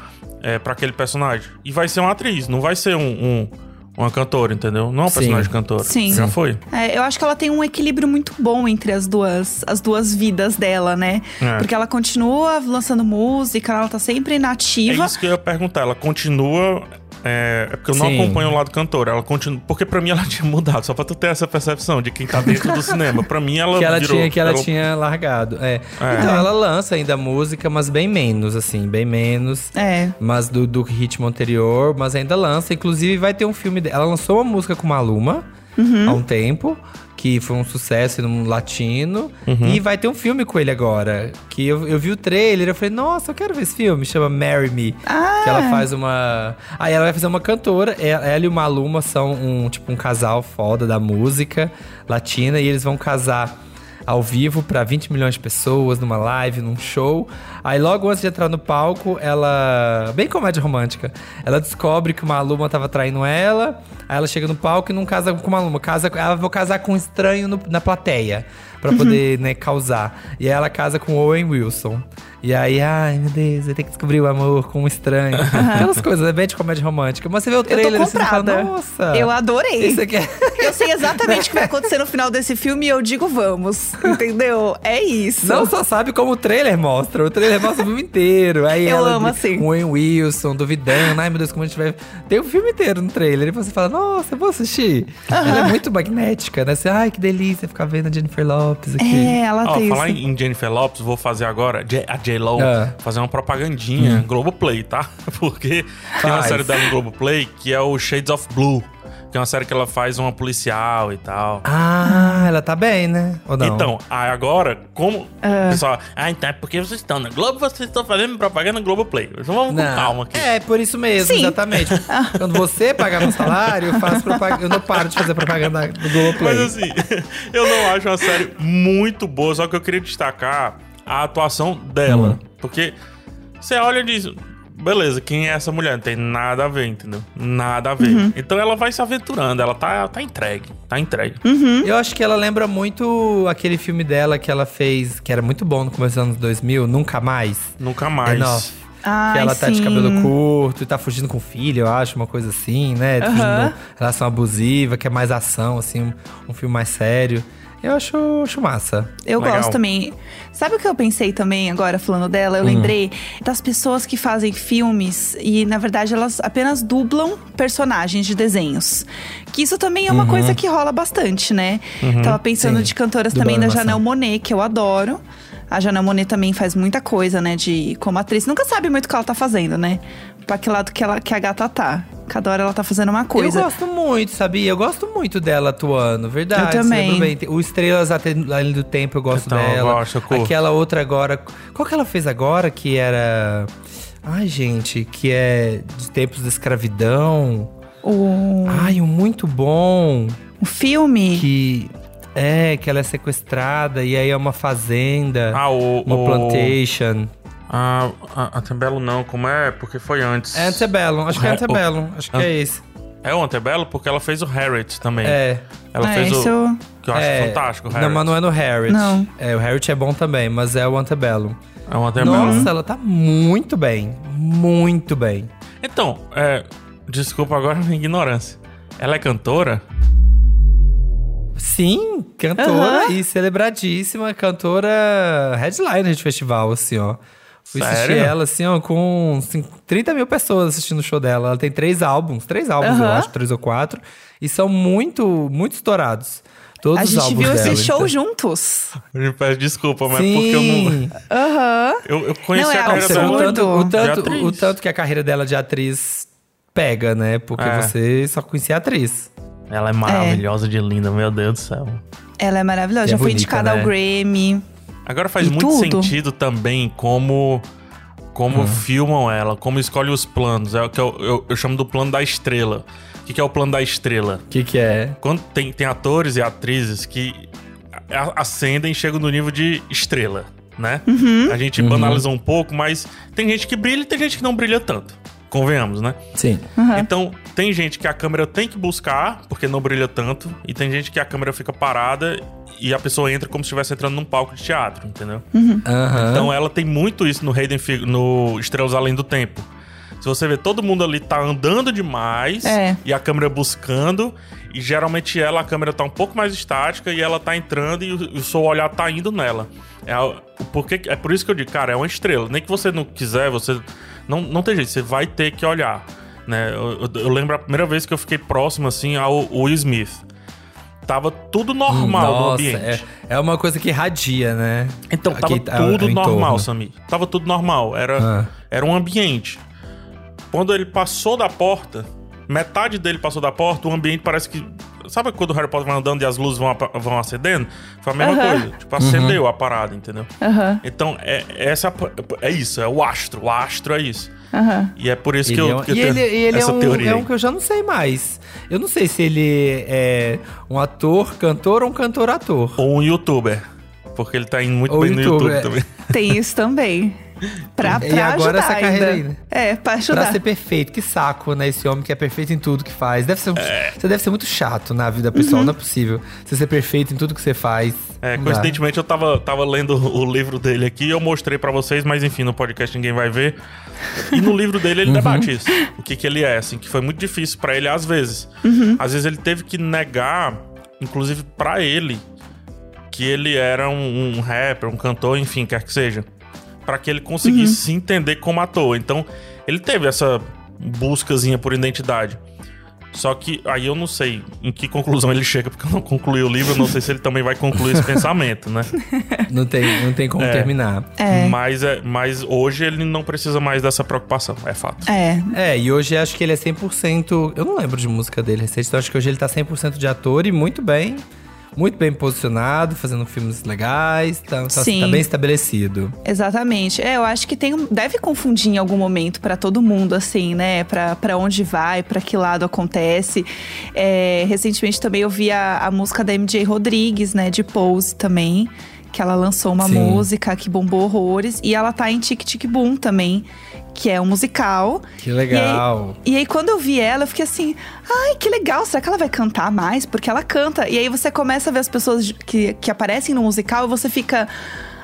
é, para aquele personagem. E vai ser uma atriz, não vai ser um, um- uma cantora, entendeu? Não é um Sim. personagem cantora. Sim. Já foi. É, eu acho que ela tem um equilíbrio muito bom entre as duas, as duas vidas dela, né? É. Porque ela continua lançando música, ela tá sempre É nativa. isso que eu ia perguntar. Ela continua. É, é porque eu não Sim. acompanho o lado cantor. Ela continua. Porque pra mim ela tinha mudado. Só pra tu ter essa percepção de quem tá dentro do cinema. Pra mim ela que ela virou. tinha que ela ela- tinha largado. É. É. Então ela lança ainda música, mas bem menos, assim, bem menos. É. Mas do, do ritmo anterior, mas ainda lança. Inclusive, vai ter um filme. de- Ela lançou uma música com Maluma Uhum. há um tempo, que foi um sucesso no latino. Uhum. E vai ter um filme com ele agora. Que eu, eu vi o trailer, eu falei, nossa, eu quero ver esse filme. Chama Marry Me. Ah. Que ela faz uma. Aí ela vai fazer uma cantora. Ela, ela e o Maluma são um tipo um casal foda da música latina e eles vão casar ao vivo pra 20 milhões de pessoas numa live, num show. Aí logo antes de entrar no palco, ela, bem comédia romântica, ela descobre que o Maluma tava traindo ela. Aí ela chega no palco e não casa com o Maluma, casa, ela vou casar com um estranho no- na plateia. Pra poder, né, causar. E aí ela casa com o Owen Wilson. E aí, ai meu Deus, eu tenho que descobrir o amor com um estranho. Aquelas coisas, é bem de comédia romântica. Mas você vê o trailer assim, você fala, nossa. Eu adorei. Isso aqui é... Eu sei exatamente o que vai acontecer no final desse filme e eu digo vamos. Entendeu? É isso. Não só sabe como o trailer mostra. O trailer mostra o filme inteiro. Aí Eu ela, amo assim. O Owen Wilson, duvidando. Ai, meu Deus, como a gente vai... Tem o filme inteiro no trailer. E você fala, nossa, eu vou assistir. Ela é muito magnética, né? Você, ai, que delícia ficar vendo a Jennifer Lopes aqui. É, ela Ó, tem falar isso. em Jennifer Lopes, vou fazer agora J- a J-Lo Ah. fazer uma propagandinha Globoplay, tá? Porque tem uma Faz. série dela no Globoplay que é o Shades of Blue, que é uma série que ela faz uma policial e tal. Ah, ela tá bem, né? Ou não? Então, aí agora, como o pessoal, ah, então é porque vocês estão na Globo, vocês estão fazendo propaganda no Globoplay. Então vamos com Não. calma aqui. É, por isso mesmo, Sim. exatamente. Quando você pagar meu salário, eu faço propaganda. Eu não paro de fazer propaganda do Globoplay. Mas assim, eu não acho uma série muito boa, só que eu queria destacar a atuação dela. Hum. Porque você olha e diz, beleza, quem é essa mulher? Não tem nada a ver, entendeu? Nada a ver. Uhum. Então ela vai se aventurando, ela tá, tá entregue, tá entregue. Eu acho que ela lembra muito aquele filme dela que ela fez, que era muito bom no começo dos anos 2000, Nunca Mais. Nunca mais. Enough. Ai, que ela tá de sim. cabelo curto e tá fugindo com o filho, eu acho, uma coisa assim, né? Fugindo relação abusiva, que é mais ação, assim, um, um filme mais sério. Eu acho, acho massa. Eu Legal. gosto também. Sabe o que eu pensei também agora, falando dela? Eu Hum. lembrei das pessoas que fazem filmes e, na verdade, elas apenas dublam personagens de desenhos. Que isso também é uma coisa que rola bastante, né? Tava pensando Uhum. Sim. de cantoras Dublar também da animação. Janelle Monet, que eu adoro. A Janelle Monet também faz muita coisa, né? De como atriz. Nunca sabe muito o que ela tá fazendo, né? Pra que lado que, ela, que a gata tá. Cada hora ela tá fazendo uma coisa. Eu gosto muito, sabia? Eu gosto muito dela atuando, verdade. Eu também. O Estrelas Até Além do Tempo eu gosto Então, eu dela. gosto, eu curto. Aquela outra agora. Qual que ela fez agora que era. Ai, gente, que é de tempos da escravidão. O, Ai, um muito bom. o filme. Que. É, que ela é sequestrada e aí é uma fazenda. Ah, o. uma o- plantation. Ah, a- Antebellum não, como é? Porque foi antes. É Antebellum, acho que é Antebellum. Acho que é esse. É o Antebellum porque ela fez o Harriet também. É. Ela é, fez isso o. eu- Que eu acho é, fantástico, o Não, Harriet. mas não é no Harriet. Não. É, o Harriet é bom também, mas é o Antebellum. É o Antebellum. Nossa, ela tá muito bem. Muito bem. Então, é, desculpa agora a minha ignorância. Ela é cantora? Sim, cantora Aham. e celebradíssima, cantora headliner de festival, assim, ó. Fui assistir Sério? ela, assim, ó, com assim, 30 mil pessoas assistindo o show dela. Ela tem três álbuns, três álbuns, eu Aham. acho, três ou quatro. E são muito, muito estourados. Todos A os gente álbuns viu dela. esse show então. juntos. Eu me peço desculpa, mas Sim. porque eu não. Aham. Eu, eu conheci Não, é a carreira o dela. tanto, o, tanto, o tanto que a carreira dela de atriz pega, né? Porque É. você só conhecia a atriz. Ela é maravilhosa de linda, meu Deus do céu. Ela é maravilhosa. É Já foi bonita, indicada né? ao Grammy. Agora faz E muito tudo. sentido também como como Hum. filmam ela, como escolhem os planos. É o que eu, eu, eu chamo do plano da estrela. O que, que é o plano da estrela? O que que é? Quando tem, tem atores e atrizes que ascendem e chegam no nível de estrela, né? A gente banalizou um pouco, mas tem gente que brilha e tem gente que não brilha tanto. Convenhamos, né? Sim. Então, tem gente que a câmera tem que buscar, porque não brilha tanto, e tem gente que a câmera fica parada e a pessoa entra como se estivesse entrando num palco de teatro, entendeu? Aham. Então ela tem muito isso no Hayden Fig- no Estrelas Além do Tempo. Se você vê, todo mundo ali tá andando demais É. e a câmera buscando, e geralmente ela, a câmera tá um pouco mais estática e ela tá entrando e o, o seu olhar tá indo nela. É, porquê, é por isso que eu digo, cara, é uma estrela. Nem que você não quiser, você. Não, não tem jeito, você vai ter que olhar. Né? Eu, eu- eu lembro a primeira vez que eu fiquei próximo assim ao Will Smith. Tava tudo normal no Nossa, ambiente. é, é uma coisa que radia, né? Então, tava ah, tudo normal, Samir. Tava tudo normal. Era, Ah. era um ambiente. Quando ele passou da porta, metade dele passou da porta, o ambiente parece que. Sabe quando o Harry Potter vai andando e as luzes vão, vão acendendo? Foi a mesma Aham. coisa. Tipo, acendeu a parada, entendeu? Aham, Então, é, essa, é isso, é o astro. O astro é isso. E é por isso que Ele eu, é um- que eu e tenho ele, ele é, essa um, teoria. é um que eu já não sei mais. Eu não sei se ele é um ator, cantor ou um cantor-ator. Ou um youtuber. Porque ele tá indo muito Ou bem no youtuber, YouTube é. também. Tem isso também. Pra, pra E agora ajudar essa carreira ainda. aí, né? É, pra ajudar. Pra ser perfeito, que saco, né? Esse homem que é perfeito em tudo que faz. Deve ser, um- É. Você deve ser muito chato na vida pessoal, Uhum. não é possível. Você ser perfeito em tudo que você faz. É, Não dá. coincidentemente eu tava, tava lendo o livro dele aqui, eu mostrei pra vocês, mas enfim, no podcast ninguém vai ver. E no livro dele ele debate isso. O que que ele é, assim, que foi muito difícil pra ele às vezes. Às vezes ele teve que negar, inclusive pra ele, que ele era um, um rapper, um cantor, enfim, quer que seja. Pra que ele conseguisse se entender como ator. Então, ele teve essa buscazinha por identidade. Só que aí eu não sei em que conclusão ele chega, porque eu não concluí o livro, eu não sei se ele também vai concluir esse pensamento, né? Não tem, não tem como É. terminar. É. Mas, é, mas hoje ele não precisa mais dessa preocupação, é fato. É, É, e hoje acho que ele é 100%. Eu não lembro de música dele recente, então acho que hoje ele tá 100% de ator e muito bem. Muito bem posicionado, fazendo filmes legais, tá, tá, tá bem estabelecido. exatamente. É, eu acho que tem, deve confundir em algum momento pra todo mundo, assim, né? Pra, pra onde vai, pra que lado acontece. É, recentemente também eu vi a, a música da MJ Rodrigues, né? De Pose também. Que ela lançou uma Sim. música que bombou horrores. E ela tá em Tic Tic Boom também, que é um musical. Que legal. E aí, quando eu vi ela, eu fiquei assim, ai, que legal, será que ela vai cantar mais? Porque ela canta. E aí você começa a ver as pessoas que, que aparecem no musical e você fica.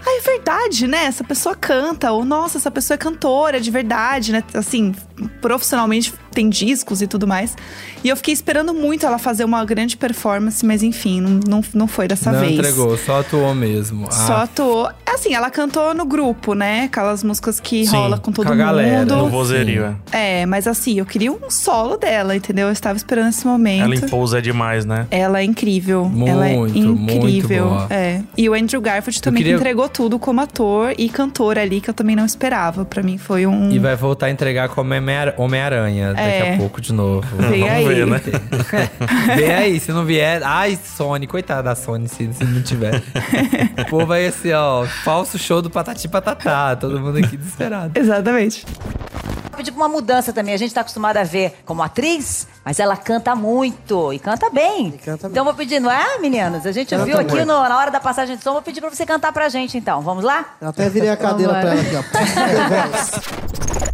Ah, é verdade, né? Essa pessoa canta. Ou, nossa, essa pessoa é cantora de verdade, né? Assim, profissionalmente tem discos e tudo mais. E eu fiquei esperando muito ela fazer uma grande performance, mas enfim, não, não, não foi dessa não vez. entregou, só atuou mesmo. Só Ah, atuou. Assim, ela cantou no grupo, né? Aquelas músicas que Sim, rola com todo com a galera. mundo. No vozerio, é. É, mas assim, eu queria um solo dela, entendeu? Eu estava esperando esse momento. Ela impousa demais, né? Ela é incrível. ela é Muito, incrível. muito boa. É. E o Andrew Garfield também queria- que entregou tudo como ator e cantor ali, que eu também não esperava. Pra mim foi um. E vai voltar a entregar como Homem- Homem-Aranha daqui É. a pouco de novo. Vem Vamos aí. ver, né? Vem aí, se não vier. Ai, Sony, coitada da Sony, se, se não tiver. o povo vai assim, ó, falso show do Patati Patatá. Todo mundo aqui desesperado. Exatamente. Vou pedir pra uma mudança também. A gente tá acostumado a ver como atriz, mas ela canta muito e canta bem. então vou pedir, não é, meninos? A gente viu aqui no- na hora da passagem de som, vou pedir pra você cantar pra gente então. Vamos lá? Eu até virei a cadeira pra ela aqui, ó.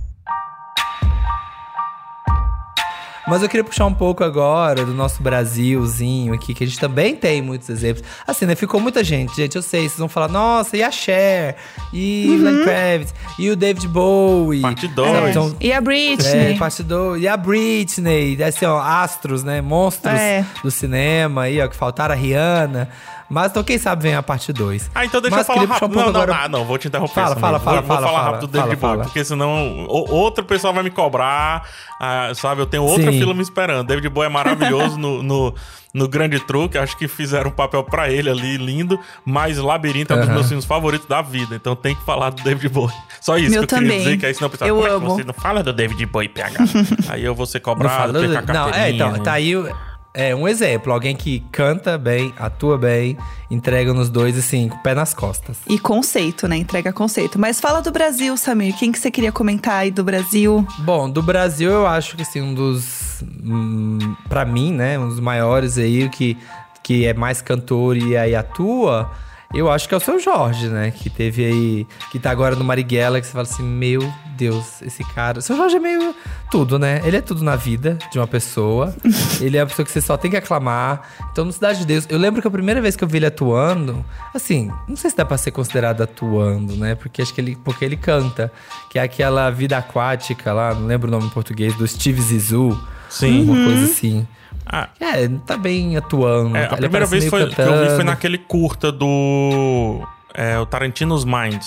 Mas eu queria puxar um pouco agora do nosso Brasilzinho aqui, que a gente também tem muitos exemplos. Assim, né? Ficou muita gente, gente. Eu sei, vocês vão falar, nossa, e a Cher? E Uhum. Lenny Kravitz? E o David Bowie? Parte dois. Sabe, então- E a É, Britney. parte do, e a Britney, assim, ó, astros, né? Monstros É. do cinema aí, ó, que faltaram a Rihanna. Mas então, quem sabe vem a parte 2. Ah, então deixa Mas eu falar queria rápido. um não, não, agora- ah, não, vou te interromper. Fala, fala, fala, vou, vou fala, falar fala, rápido do David fala, Bowie, porque senão o- outro pessoal vai me cobrar, ah, sabe? Eu tenho outra Sim. fila me esperando. David Bowie é maravilhoso no, no, no Grande Truque, acho que fizeram um papel pra ele ali, lindo, mas Labirinto é um dos meus filmes favoritos da vida, então tem que falar do David Bowie. Só isso Meu que eu queria também. dizer, que aí senão pessoal, Eu como é você não fala do David Bowie, PH? aí eu vou ser cobrado, perca a não, é, então, tá aí o- é, um exemplo. Alguém que canta bem, atua bem, entrega nos dois, assim, com o pé nas costas. E conceito, né? Entrega conceito. Mas fala do Brasil, Samir. Quem que você queria comentar aí do Brasil? Bom, do Brasil eu acho que assim, um dos. Hum, pra mim, né? Um dos maiores aí, que, que é mais cantor e aí atua. Eu acho que é o seu Jorge, né? Que teve aí. Que tá agora no Marighella, que você fala assim: Meu Deus, esse cara. O seu Jorge é meio tudo, né? Ele é tudo na vida de uma pessoa. ele é a pessoa que você só tem que aclamar. Então, no Cidade de Deus, eu lembro que a primeira vez que eu vi ele atuando, assim, não sei se dá pra ser considerado atuando, né? Porque acho que ele. Porque ele canta. Que é aquela vida aquática lá, não lembro o nome em português, do Steve Zissou. Sim. Uma coisa assim. Ah, É, tá bem atuando. É, tá- a primeira vez foi, que eu vi foi naquele curta do. É, o Tarantino's Mind.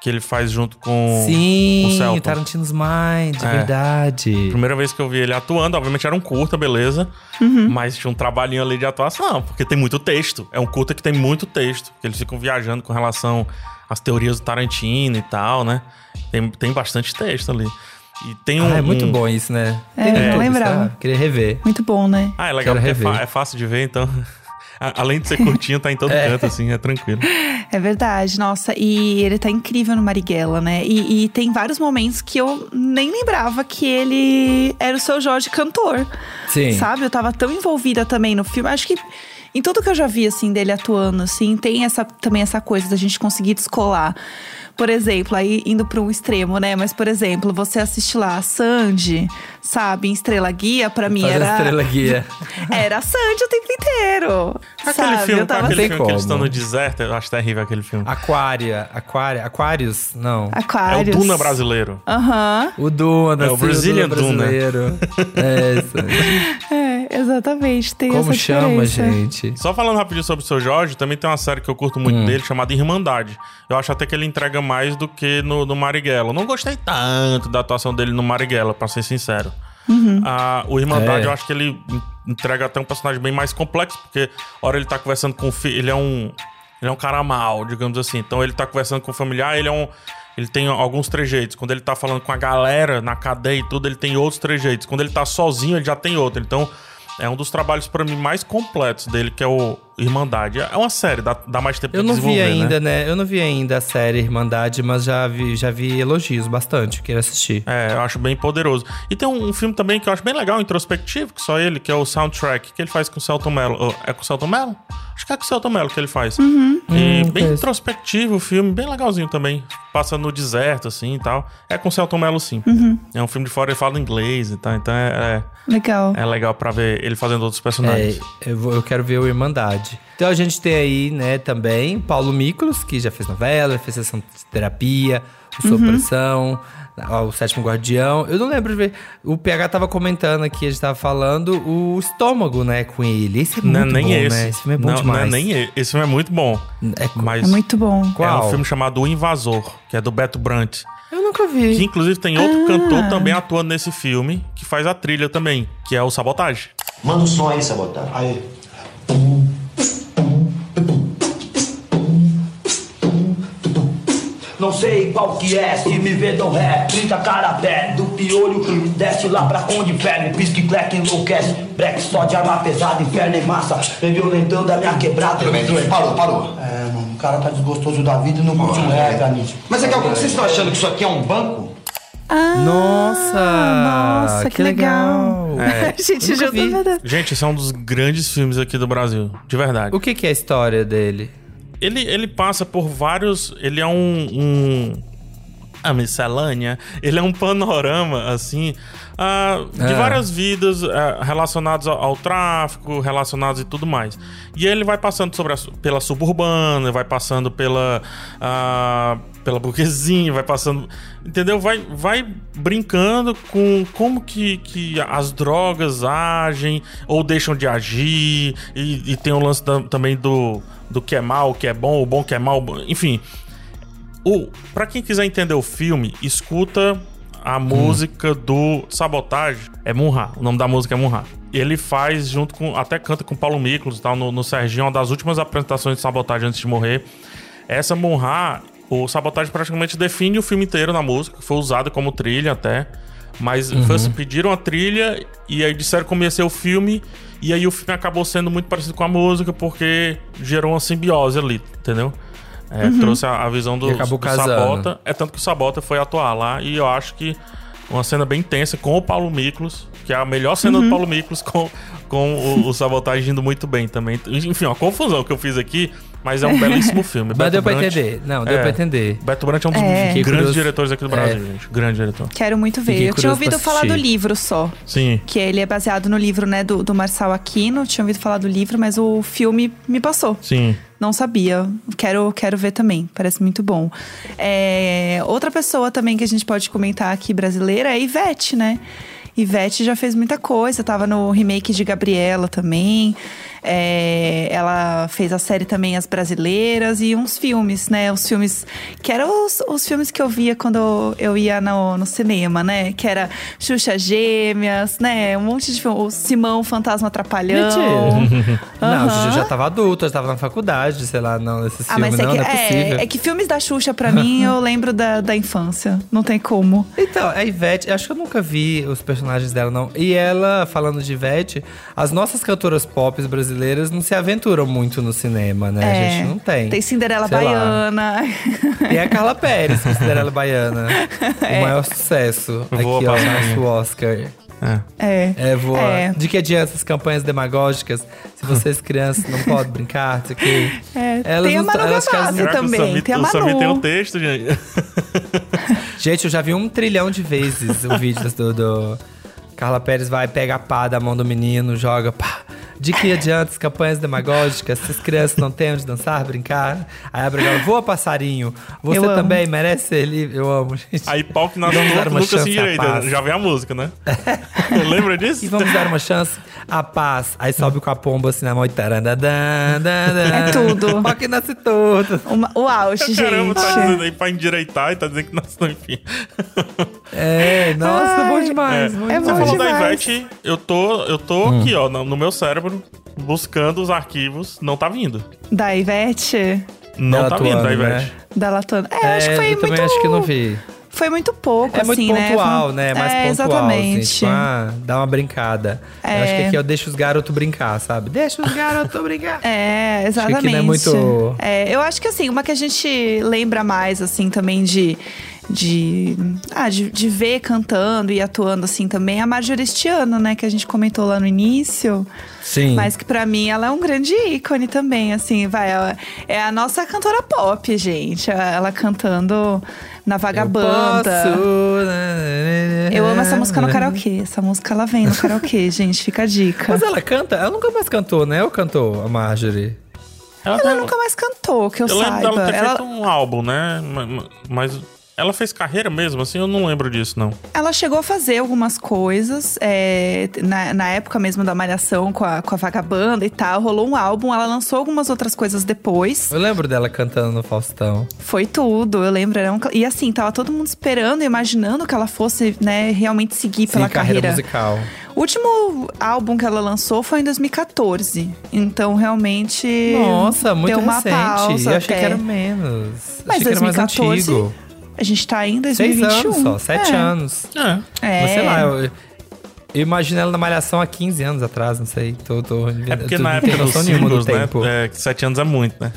Que ele faz junto com o Sim, Celton. Tarantino's Mind, é É. verdade. Primeira vez que eu vi ele atuando, obviamente era um curta, beleza. Mas tinha um trabalhinho ali de atuação, porque tem muito texto. É um curta que tem muito texto. Que eles ficam viajando com relação às teorias do Tarantino e tal, né? Tem, tem bastante texto ali. E tem um. Ah, é muito um- bom isso, né? É, eu YouTube, lembrava. sabe? Queria rever. Muito bom, né? Ah, é legal, Quero porque é, rever. fa- é fácil de ver, então. Além de ser curtinho, tá em todo canto, assim, é tranquilo. É verdade, nossa. E ele tá incrível no Marighella, né? E, e tem vários momentos que eu nem lembrava que ele era o seu Jorge cantor. Sim. Sabe? Eu tava tão envolvida também no filme. Acho que em tudo que eu já vi, assim, dele atuando, assim, tem essa, também essa coisa da gente conseguir descolar. Por exemplo, aí indo para um extremo, né? Mas, por exemplo, você assiste lá a Sandy, sabe, em Estrela Guia, pra mim Faz era. estrela guia. Era a Sandy o tempo inteiro. Aquele sabe? filme, eu tava aquele filme que eles estão no deserto, eu acho terrível aquele filme. Aquária, Aquária, Aquários? Não. É o Aquários. Duna brasileiro. Aham. O Duna, É, o Brazilian Duna. brasileiro. é, isso. aí. É, exatamente. Tem Como essa chama, diferença. gente? Só falando rapidinho sobre o seu Jorge, também tem uma série que eu curto Hum. muito dele, chamada Irmandade. Eu acho até que ele entrega mais do que no, no Marighella. Eu não gostei tanto da atuação dele no Marighella, pra ser sincero. Ah, o Irmandade, É. eu acho que ele en- entrega até um personagem bem mais complexo, porque a hora ele tá conversando com o filho, ele é um. Ele é um cara mal, digamos assim. Então ele tá conversando com o familiar, ele é um. Ele tem alguns trejeitos. Quando ele tá falando com a galera na cadeia e tudo, ele tem outros trejeitos. Quando ele tá sozinho, ele já tem outro. Então, é um dos trabalhos pra mim mais completos dele, que é o Irmandade. É uma série, dá, dá mais tempo Eu não vi desenvolver, né? ainda, né? Eu não vi ainda a série Irmandade, mas já vi, já vi elogios bastante. Queria assistir. É, eu acho bem poderoso. E tem um, um filme também que eu acho bem legal, introspectivo, que só ele, que é o Soundtrack, que ele faz com o Celton Mello. É com o Celton Mello? Acho que é com o Celton Mello que ele faz. E Hum, bem introspectivo o filme, bem legalzinho também. Passa no deserto, assim e tal. É com o Celton Mello, sim. É um filme de fora, ele fala inglês e tal. Então é, Legal. é, é legal pra ver ele fazendo outros personagens. É, eu, vou- eu quero ver o Irmandade. Então a gente tem aí, né, também Paulo Miklos, que já fez novela, fez sessão de terapia. o Pressão, ó, o Sétimo Guardião. Eu não lembro de ver. O PH tava comentando aqui, a gente tava falando o estômago, né, com ele. Esse é muito Não é nem bom, esse. né? Esse filme é bom não, demais. não é nem esse. Filme é muito bom. É, Mas É muito bom. é Qual? um filme chamado O Invasor, que é do Beto Brant. Eu nunca vi. Que inclusive tem outro cantor também atuando nesse filme, que faz a trilha também, que é o Sabotage. Manda o som aí, Sabotagem. Aí. Não sei qual que é, se me vê dão ré 30 cara pé, do piolho Desce lá pra onde inferno, pisque cleque enlouquece Breque só de arma pesada, inferno em massa Vem violentando a minha quebrada Parou, parou. É, mano, o cara tá desgostoso da vida e não curte um resto, Anitta Mas é que vocês estão achando que isso aqui é um banco? Nossa, Nossa, que, legal. É. Gente, já vi. tô vendo. Gente, esse é um dos grandes filmes aqui do Brasil, de verdade. O que, que é a história dele? Ele, ele passa por vários. Ele é um. um a miscelânea. Ele é um panorama, assim. ah, de Ah. várias vidas ah, relacionadas ao, ao tráfico, relacionadas e tudo mais. E ele vai passando sobre a pela suburbana, vai passando pela. ah, pela burguesinha, vai passando. Entendeu? Vai, vai brincando com como que, que as drogas agem ou deixam de agir. E, e tem o lance da- também do, do que é mal, o que é bom, o bom que é mal. Enfim. O, pra quem quiser entender o filme, escuta a música do Sabotage. É Munha. O nome da música é Munha. Ele faz junto com. Até canta com Paulo Miklos e tal, no, no Serginho, uma das últimas apresentações de Sabotage antes de morrer. Essa Munha, o Sabotage praticamente define o filme inteiro na música. Foi usado como trilha até. Mas foi assim, pediram a trilha e aí disseram como ia ser o filme. E aí o filme acabou sendo muito parecido com a música porque gerou uma simbiose ali, entendeu? É, Trouxe a, a visão do, do casando. Sabota. É tanto que o Sabota foi atuar lá e eu acho que uma cena bem tensa com o Paulo Miklos, que é a melhor cena do Paulo Miklos com, com o, o Sabotagem indo muito bem também. Enfim, uma confusão que eu fiz aqui, mas é um belíssimo filme. Mas Beto deu pra Brant- entender. Não, deu É. pra entender. Beto Brant é um dos É. Grandes curioso. diretores aqui do Brasil, É. gente. Grande diretor. Quero muito ver. Fiquei eu tinha ouvido falar do livro só. Sim. Que ele é baseado no livro, né, do, do Marçal Aquino. Tinha ouvido falar do livro, mas o filme me passou. Sim. Não sabia. Quero, quero ver também. Parece muito bom. É, outra pessoa também que a gente pode comentar aqui brasileira é a Ivete, né? Ivete já fez muita coisa. Tava no remake de Gabriela também. É, ela fez a série também As Brasileiras e uns filmes, né? Os filmes que eram os, os filmes que eu via quando eu ia no, no cinema, né? Que era Xuxa Gêmeas, né? Um monte de filme. O Simão Fantasma Atrapalhão. Mentira. Não, eu já tava adulto, eu já tava na faculdade, sei lá, não, esses Ah, filmes mas é não, que, não é possível. é, é que filmes da Xuxa, pra mim, eu lembro da, da infância. Não tem como. Então, a Ivete, acho que eu nunca vi os personagens dela, não. E ela, falando de Ivete, as nossas cantoras pop brasileiras não se aventuram muito no cinema, né? a É, gente não tem. Tem Cinderela Sei lá. Baiana. E a Carla Pérez, com Cinderela Baiana. O maior sucesso. Voa, aqui, ó, passarinho. nosso Oscar. É. É. É, voa. É. De que adianta essas campanhas demagógicas se vocês, crianças, não podem brincar, isso aqui. É, Elas tem a Manu elas Gavassi também. o Samir, tem a o Samir Manu. tem um texto, gente. Gente, eu já vi um trilhão de vezes o vídeo do, do Carla Pérez vai, pega a pá da mão do menino, joga pá. De que adianta as campanhas demagógicas se as crianças não têm onde dançar, brincar? Aí a Brigada, voa passarinho, você Eu amo. também merece ser livre. Eu amo, gente. Aí pau que nasce Vamos dar no uma nunca se paz. Já vem a música, né? Lembra disso? E vamos dar uma chance à paz. Aí sobe com a pomba assim na mão e É tudo. Pau que nasce tudo. Uma- o auge, Caramba, tá gente. dizendo aí pra endireitar e tá dizendo que nasce no enfim. É, nossa, bom Ai, demais. É. bom é Você bom demais. falou da. Ivete, eu tô, eu tô aqui, ó, no, no meu cérebro, buscando os arquivos. Não tá vindo. Da Ivete. Não Dela tá vindo da Ivete. né? Da Latona. É, acho que foi eu muito. também acho que não vi. Foi muito pouco, É assim, muito né? pontual, né? Mais é, pontual. Exatamente. Assim, tipo, ah, dá uma brincada. Eu É. acho que aqui eu deixo os garotos brincar, sabe? Deixa os garotos brincar. É, que exatamente. aqui não é muito- É, eu acho que assim, uma que a gente lembra mais, assim, também de. De, ah, de, de ver cantando e atuando assim também é a Marjorie este ano, né? Que a gente comentou lá no início. Sim. Mas que pra mim ela é um grande ícone também, assim, vai. ela é a nossa cantora pop, gente. Ela cantando na Vagabanda. Eu, posso... Eu amo essa música no karaokê. Essa música ela vem no karaokê, gente. Fica a dica. Mas ela canta? Ela nunca mais cantou, né? Ou cantou a Marjorie? Ela nunca mais cantou, que eu, Eu lembro saiba. dela ter Ela, feito um álbum, né? Ma- ma- Mas ela fez carreira mesmo, assim? Eu não lembro disso, não. Ela chegou a fazer algumas coisas, é, na, na época mesmo da Malhação com a, com a Vagabanda e tal, rolou um álbum, ela lançou algumas outras coisas depois. Eu lembro dela cantando no Faustão. Foi tudo, eu lembro. Era um, e assim, tava todo mundo esperando, imaginando que ela fosse, né, realmente seguir Sim, pela carreira, carreira. musical. O último álbum que ela lançou foi em 2014. Então, realmente. Nossa, muito deu uma recente. pausa eu achei até. que era menos. Mas achei que era mais 2014, antigo. A gente tá em Seis 2021. anos só, sete É. anos. É. É. Mas sei lá, eu, eu imagino ela na Malhação há 15 anos atrás, não sei. Tô, tô, É porque tô- na não época dos noção nenhuma do né? tempo. É, que sete anos é muito, né?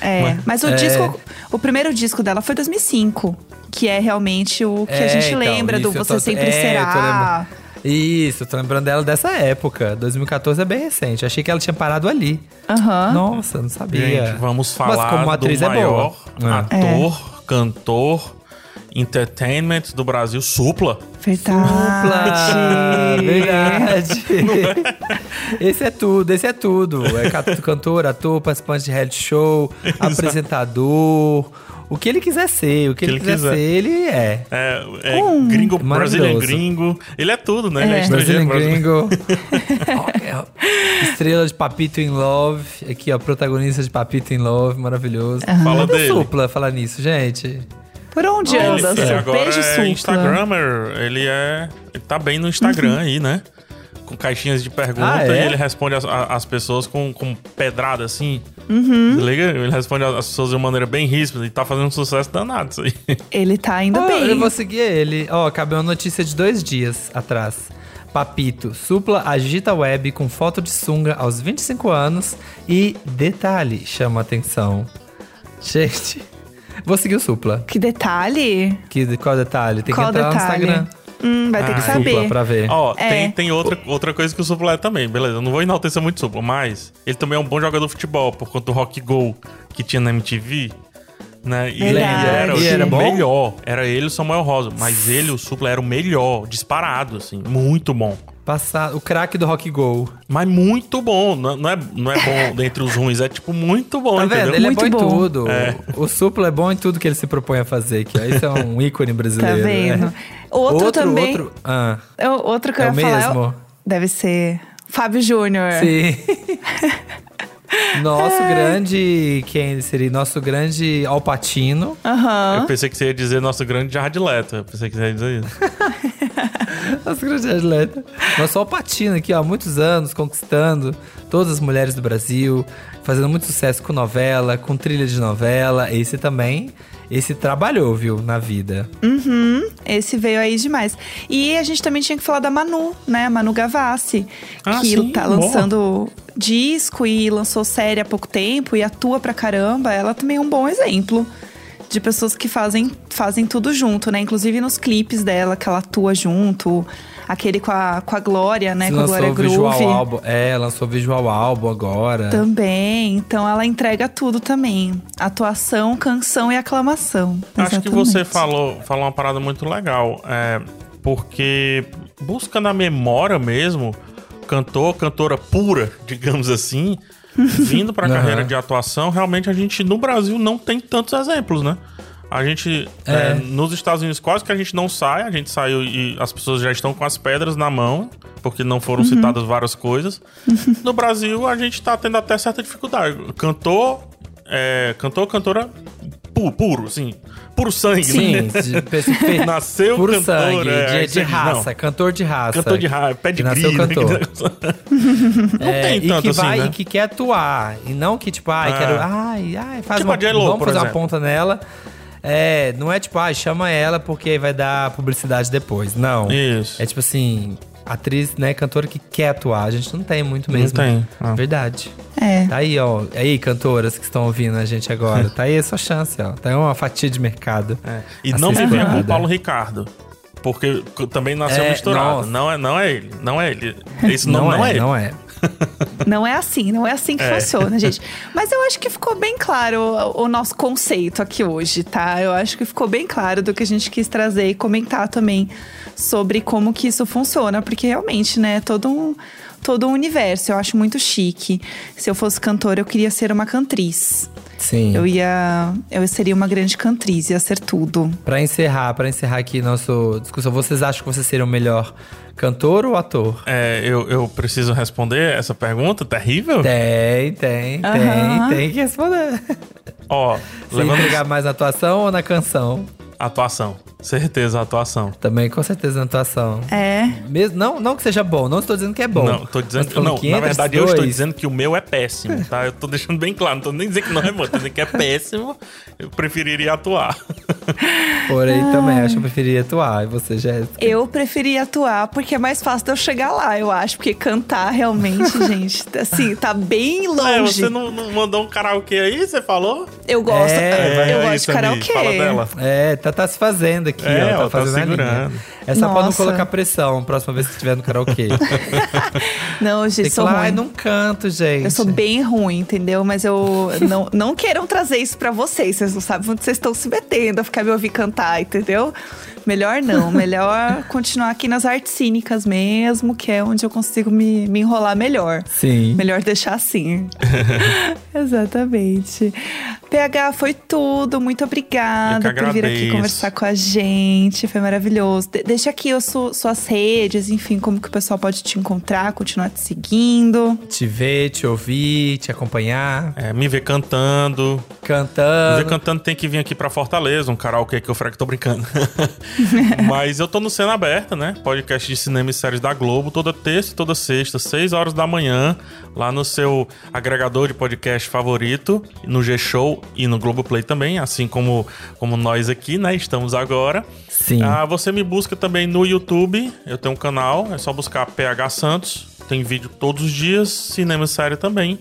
É, mas o É. disco, o primeiro disco dela foi 2005, que é realmente o que a É, gente então, lembra do eu Você tô- Sempre é, eu Será. lembrando. Isso, tô lembrando dela dessa época. 2014 é bem recente. Achei que ela tinha parado ali. Aham. Nossa, não sabia. Gente, vamos Mas falar como atriz do é maior boa. Ah. ator, cantor, entertainment do Brasil, Supla. Verdade. Verdade. esse é tudo, esse é tudo. É ca- cantor, ator, participante de reality show, apresentador. O que ele quiser ser, o que, ele, quiser, ser, ele é. É, é Hum. gringo, Maravilhoso. gringo. Ele é tudo, né? Ele é É. estrangeiro. Brasileiro. gringo. Estrela de Papito in Love. Aqui, ó, protagonista de Papito in Love, maravilhoso. Fala Cadê o dele. Supla falar nisso, gente. Por onde anda? ele agora beijo é supla. Instagrammer. Ele é. Ele tá bem no Instagram aí, né? Com caixinhas de pergunta Ah, é? e ele responde as, as pessoas com, com pedrada assim. Uhum. Liga? Ele responde as pessoas de uma maneira bem ríspida e tá fazendo um sucesso danado isso aí. Ele tá indo Ó, bem. Eu vou seguir ele. Ó, acabou uma notícia de dois dias atrás. Papito, Supla agita a web com foto de sunga aos 25 anos e detalhe chama a atenção. Gente, vou seguir o Supla. Que detalhe? Que, qual detalhe? Tem Qual que entrar detalhe? no Instagram. Hum, vai ter que Ah, saber. Supla pra ver. Ó, É. tem, tem outra, outra coisa que o Supla é também, beleza. Eu não vou enaltecer muito o Supla, mas ele também é um bom jogador de futebol, por conta do Rock Go que tinha na MTV. Né? E era, E era o bom? melhor. Era ele o Samuel Rosa. Mas ele, o Supla, era o melhor, disparado, assim. Muito bom. Passar o craque do Rock Go. Mas muito bom. Não, não é, não é bom dentre os ruins, é tipo muito bom, Tá entendeu? vendo? Ele Muito é bom, bom. em tudo. É. O Supla é bom em tudo que ele se propõe a fazer. Que isso é um ícone Tá brasileiro. vendo? né? Outro, também. Outro, ah, É o- Outro que É eu o ia falar. é o- mesmo? Deve ser Fábio Júnior. Sim. Nosso grande. Quem seria? Nosso grande Alpatino. Aham. Eu pensei que você ia dizer nosso grande Jared Leto. Eu pensei que você ia dizer isso. Nosso grande atleta. Nosso Alpatino aqui, ó, há muitos anos, conquistando todas as mulheres do Brasil, fazendo muito sucesso com novela, com trilha de novela. Esse também. Esse trabalhou, viu, na vida. Uhum, esse veio aí demais. E a gente também tinha que falar da Manu, né? Manu Gavassi, Ah, que sim, tá boa. lançando disco e lançou série há pouco tempo e atua pra caramba. Ela também é um bom exemplo de pessoas que fazem, fazem tudo junto, né? Inclusive nos clipes dela, que ela atua junto. Aquele com a, com a Glória, né? Se com a Glória o visual Groove. álbum. É, lançou visual álbum agora. Também. Então ela entrega tudo também. Atuação, canção e aclamação. Acho que você falou, falou uma parada muito legal. É, porque busca na memória mesmo, cantor, cantora pura, digamos assim, vindo pra Aham. carreira de atuação, realmente a gente no Brasil não tem tantos exemplos, né? A gente, É. é, nos Estados Unidos, quase que a gente não sai, a gente saiu e as pessoas já estão com as pedras na mão, porque não foram citadas várias coisas. No Brasil, a gente tá tendo até certa dificuldade. Cantor, é, cantor, cantora pu- puro, assim, puro sangue, Sim, né? de, Nasceu puro cantor, sangue, é, de, de raça, não. cantor de raça. Cantor de raça, pé de nasceu grilo, cantor. Não É, tem e tanto que assim, vai né? e que quer atuar. E não que, tipo, ai, É. quero. Ai, ai, faz Tipo uma. a J.Lo, vamos fazer uma exemplo. ponta nela. É, não é tipo, ai, chama ela porque aí vai dar publicidade depois. Não. Isso. É tipo assim, atriz, né, cantora que quer atuar. A gente não tem muito mesmo. tem, não. Verdade. É. Tá aí, ó. Aí, cantoras que estão ouvindo a gente agora. Tá aí a sua chance, ó. Tá aí uma fatia de mercado. É. E não me venha com o. Paulo Ricardo. Porque também nasceu É, misturado. nossa. Não é, não é ele. Não é ele. Esse nome não, é, ele. Não é. Não é assim, não é assim que É. funciona, gente. Mas eu acho que ficou bem claro o, o nosso conceito aqui hoje, tá? Eu acho que ficou bem claro do que a gente quis trazer e comentar também sobre como que isso funciona, porque realmente, né, é todo um todo um universo. Eu acho muito chique. Se eu fosse cantora, eu queria ser uma cantriz. Sim. Eu ia. Eu seria uma grande cantriz, ia ser tudo. Pra encerrar, para encerrar aqui nossa discussão, vocês acham que você seria o melhor cantor ou ator? É, eu, eu preciso responder essa pergunta terrível? Tem, tem, Aham. tem, tem que responder. Ó, Você levando entregar mais na atuação ou na canção? Atuação. Certeza, atuação. Também com certeza na atuação. É. Mesmo, não, não que seja bom, não estou dizendo que é bom. Não, tô dizendo que não. Na verdade, os eu estou dois- dizendo que o meu é péssimo, tá? Eu tô deixando bem claro. Não tô nem dizendo que não é bom, tô dizendo que é péssimo. Eu preferiria atuar. Porém, também acho que eu preferiria atuar. E você, Jéssica? Eu preferia atuar porque é mais fácil de eu chegar lá, eu acho. Porque cantar realmente, gente, assim, tá bem longe. É, você não, não mandou um karaokê aí, você falou? Eu gosto, É, eu aí, gosto de karaokê. fala dela. É, tá, tá se fazendo aqui, É, ó. Tá tá fazendo a linha. segurando. É só pra não colocar pressão próxima vez que estiver no karaokê. Não, Tem gente, que sou ai, ruim. não canto, gente. Eu sou bem ruim, entendeu? Mas eu não, não queiram trazer isso pra vocês. Vocês não sabem onde vocês estão se metendo a ficar me ouvir cantar, entendeu? Melhor não. Melhor continuar aqui nas artes cínicas mesmo, que é onde eu consigo me, me enrolar melhor. Sim. Melhor deixar assim. Exatamente. PH, foi tudo. Muito obrigada que por vir aqui conversar com a gente. Foi maravilhoso. De- deixa aqui as su- suas redes, enfim, como que o pessoal pode te encontrar, continuar te seguindo. Te ver, te ouvir, te acompanhar, É, me ver cantando. Me cantando. ver cantando tem que vir aqui pra Fortaleza, um karaokê que eu frego, tô brincando. Mas eu tô no Cena Aberta, né? Podcast de cinema e séries da Globo, toda terça e toda sexta, 6 horas da manhã, lá no seu agregador de podcast favorito, no G-Show e no Globoplay também, assim como, como nós aqui, né? Estamos agora. Sim. Ah, você me busca também no YouTube, eu tenho um canal, é só buscar PH Santos, tem vídeo todos os dias, cinema e série também.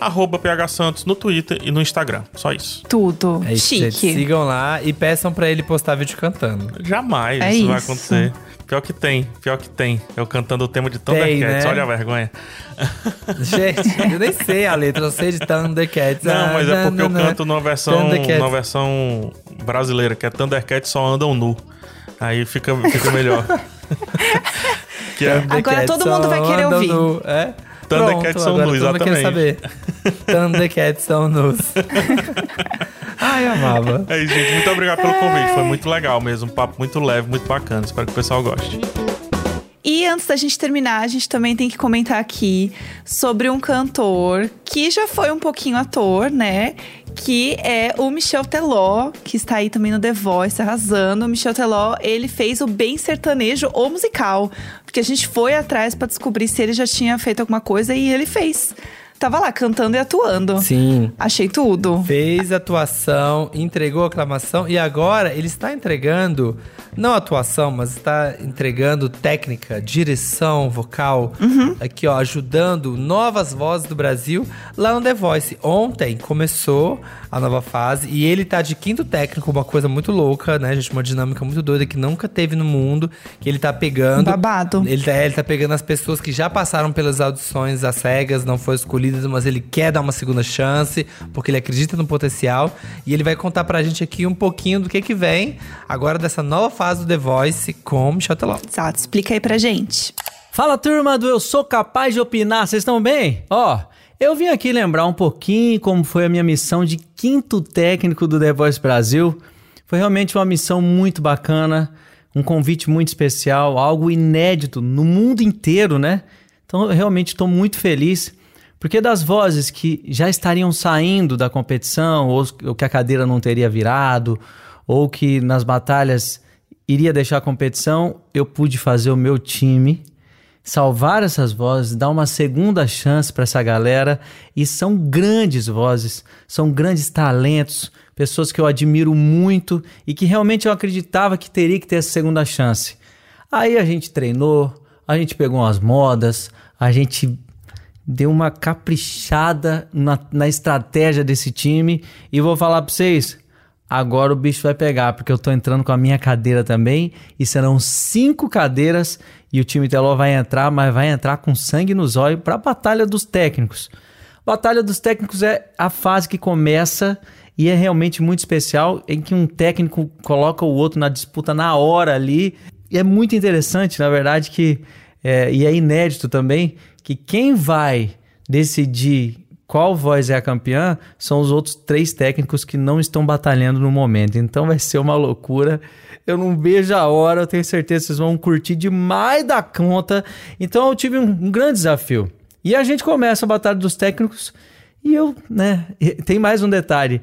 Arroba PH Santos no Twitter e no Instagram. Só isso. Tudo. É isso, Chique. gente. Sigam lá e peçam pra ele postar vídeo cantando. Jamais É isso vai acontecer. Pior que tem, pior que tem. Eu cantando o tema de Thundercats, né? olha a vergonha. Gente, eu nem sei a letra, eu sei de Thundercats. Não, mas é porque eu canto numa versão, numa versão brasileira, que é Thundercats só andam nu. Aí fica, fica melhor. que é, Agora todo mundo vai querer ouvir. nu, É? Thundercats são agora nus, exatamente. saber. Thundercats são nus. Ai, eu amava. é isso, gente. Muito obrigado pelo convite. Foi muito legal mesmo. Um papo muito leve, muito bacana. Espero que o pessoal goste. E antes da gente terminar, a gente também tem que comentar aqui sobre um cantor que já foi um pouquinho ator, né? Que é o Michel Teló, que está aí também no The Voice, arrasando. O Michel Teló, ele fez o Bem Sertanejo, o musical. Porque a gente foi atrás pra descobrir se ele já tinha feito alguma coisa e ele fez. Tava lá cantando e atuando. Sim. Achei tudo. Fez atuação, entregou aclamação e agora ele está entregando, não atuação, mas está entregando técnica, direção vocal, aqui ó, ajudando novas vozes do Brasil lá no The Voice. Ontem começou a nova fase e ele tá de quinto técnico, uma coisa muito louca, né, gente? Uma dinâmica muito doida que nunca teve no mundo, que ele tá pegando. Babado. Ele tá, ele tá pegando as pessoas que já passaram pelas audições às cegas, não foram escolhidas, mas ele quer dar uma segunda chance, porque ele acredita no potencial. E ele vai contar pra gente aqui um pouquinho do que que vem agora dessa nova fase do The Voice com Michel Teló. Exato, explica aí pra gente. Fala turma do Eu Sou Capaz de Opinar, vocês estão bem? Ó, eu vim aqui lembrar um pouquinho como foi a minha missão de quinto técnico do The Voice Brasil. Foi realmente uma missão muito bacana, um convite muito especial, algo inédito no mundo inteiro, né? Então eu realmente estou muito feliz, porque das vozes que já estariam saindo da competição, ou que a cadeira não teria virado, ou que nas batalhas iria deixar a competição, eu pude fazer o meu time salvar essas vozes, dar uma segunda chance para essa galera. E são grandes vozes, são grandes talentos, pessoas que eu admiro muito e que realmente eu acreditava que teria que ter essa segunda chance. Aí a gente treinou, a gente pegou umas modas, a gente deu uma caprichada na, na estratégia desse time e vou falar para vocês. Agora o bicho vai pegar, porque eu tô entrando com a minha cadeira também. E serão cinco cadeiras. E o time Teló vai entrar, mas vai entrar com sangue nos olhos para a Batalha dos Técnicos. Batalha dos Técnicos é a fase que começa e é realmente muito especial, em que um técnico coloca o outro na disputa na hora ali. E é muito interessante, na verdade, que. é, e é inédito também, que quem vai decidir qual voz é a campeã, são os outros três técnicos que não estão batalhando no momento. Então vai ser uma loucura. Eu não vejo a hora, eu tenho certeza que vocês vão curtir demais da conta. Então eu tive um, um grande desafio. E a gente começa a batalha dos técnicos e eu, né, tem mais um detalhe.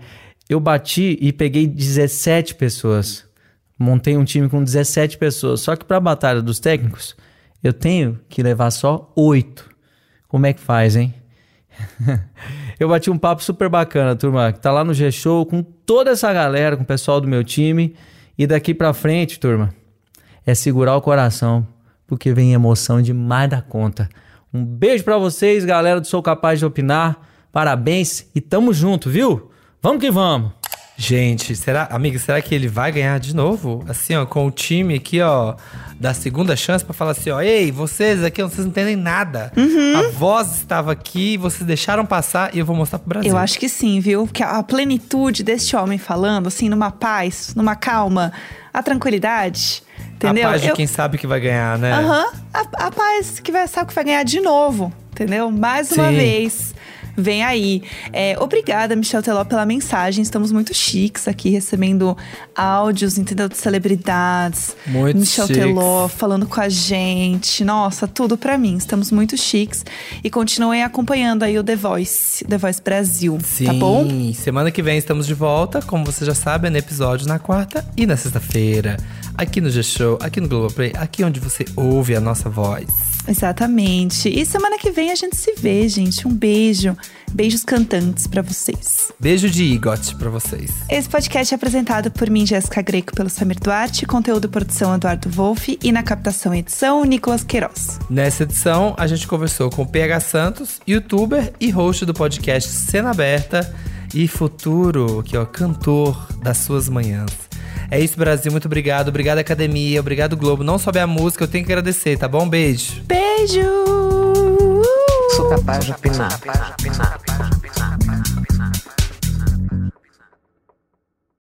Eu bati e peguei 17 pessoas. Montei um time com 17 pessoas. Só que para a batalha dos técnicos, eu tenho que levar só 8. Como é que faz, hein? eu bati um papo super bacana, turma, que tá lá no G-Show com toda essa galera, com o pessoal do meu time. E daqui pra frente, turma, é segurar o coração, porque vem emoção demais da conta. Um beijo para vocês, galera do Sou Capaz de Opinar. Parabéns e tamo junto, viu? Vamos que vamos! Gente, será, amiga, será que ele vai ganhar de novo? Assim, ó, com o time aqui, ó, da segunda chance para falar assim, ó, ei, vocês aqui, vocês não entendem nada. Uhum. A voz estava aqui, vocês deixaram passar e eu vou mostrar pro Brasil. Eu acho que sim, viu? Porque a plenitude deste homem falando, assim, numa paz, numa calma, a tranquilidade, entendeu? A paz de Eu- quem sabe que vai ganhar, né? Aham. A, a paz que vai, sabe que vai ganhar de novo, entendeu? Mais uma Sim. vez. Vem aí. É, obrigada, Michel Teló, pela mensagem. Estamos muito chiques aqui, recebendo áudios, entendeu? De celebridades. Muito Michel chiques. Teló falando com a gente. Nossa, tudo pra mim. Estamos muito chiques. E continuem acompanhando aí o The Voice, The Voice Brasil. Sim, Tá bom? semana que vem estamos de volta, como você já sabe, no episódio na quarta e na sexta-feira. Aqui no G-Show, aqui no Globoplay, aqui onde você ouve a nossa voz. Exatamente. E semana que vem a gente se vê, gente. Um beijo. Beijos cantantes pra vocês. Beijo de Igot pra vocês. Esse podcast é apresentado por mim, Jéssica Greco, pelo Samir Duarte, conteúdo produção Eduardo Wolff e na captação e edição, Nicolas Queiroz. Nessa edição, a gente conversou com PH Santos, youtuber e host do podcast Cena Aberta e futuro, aqui ó, cantor das suas manhãs. É isso, Brasil. Muito obrigado. Obrigado, Academia. Obrigado, Globo. Não sobe a música, eu tenho que agradecer, tá bom? Beijo. Beijo! Sou capaz de opinar.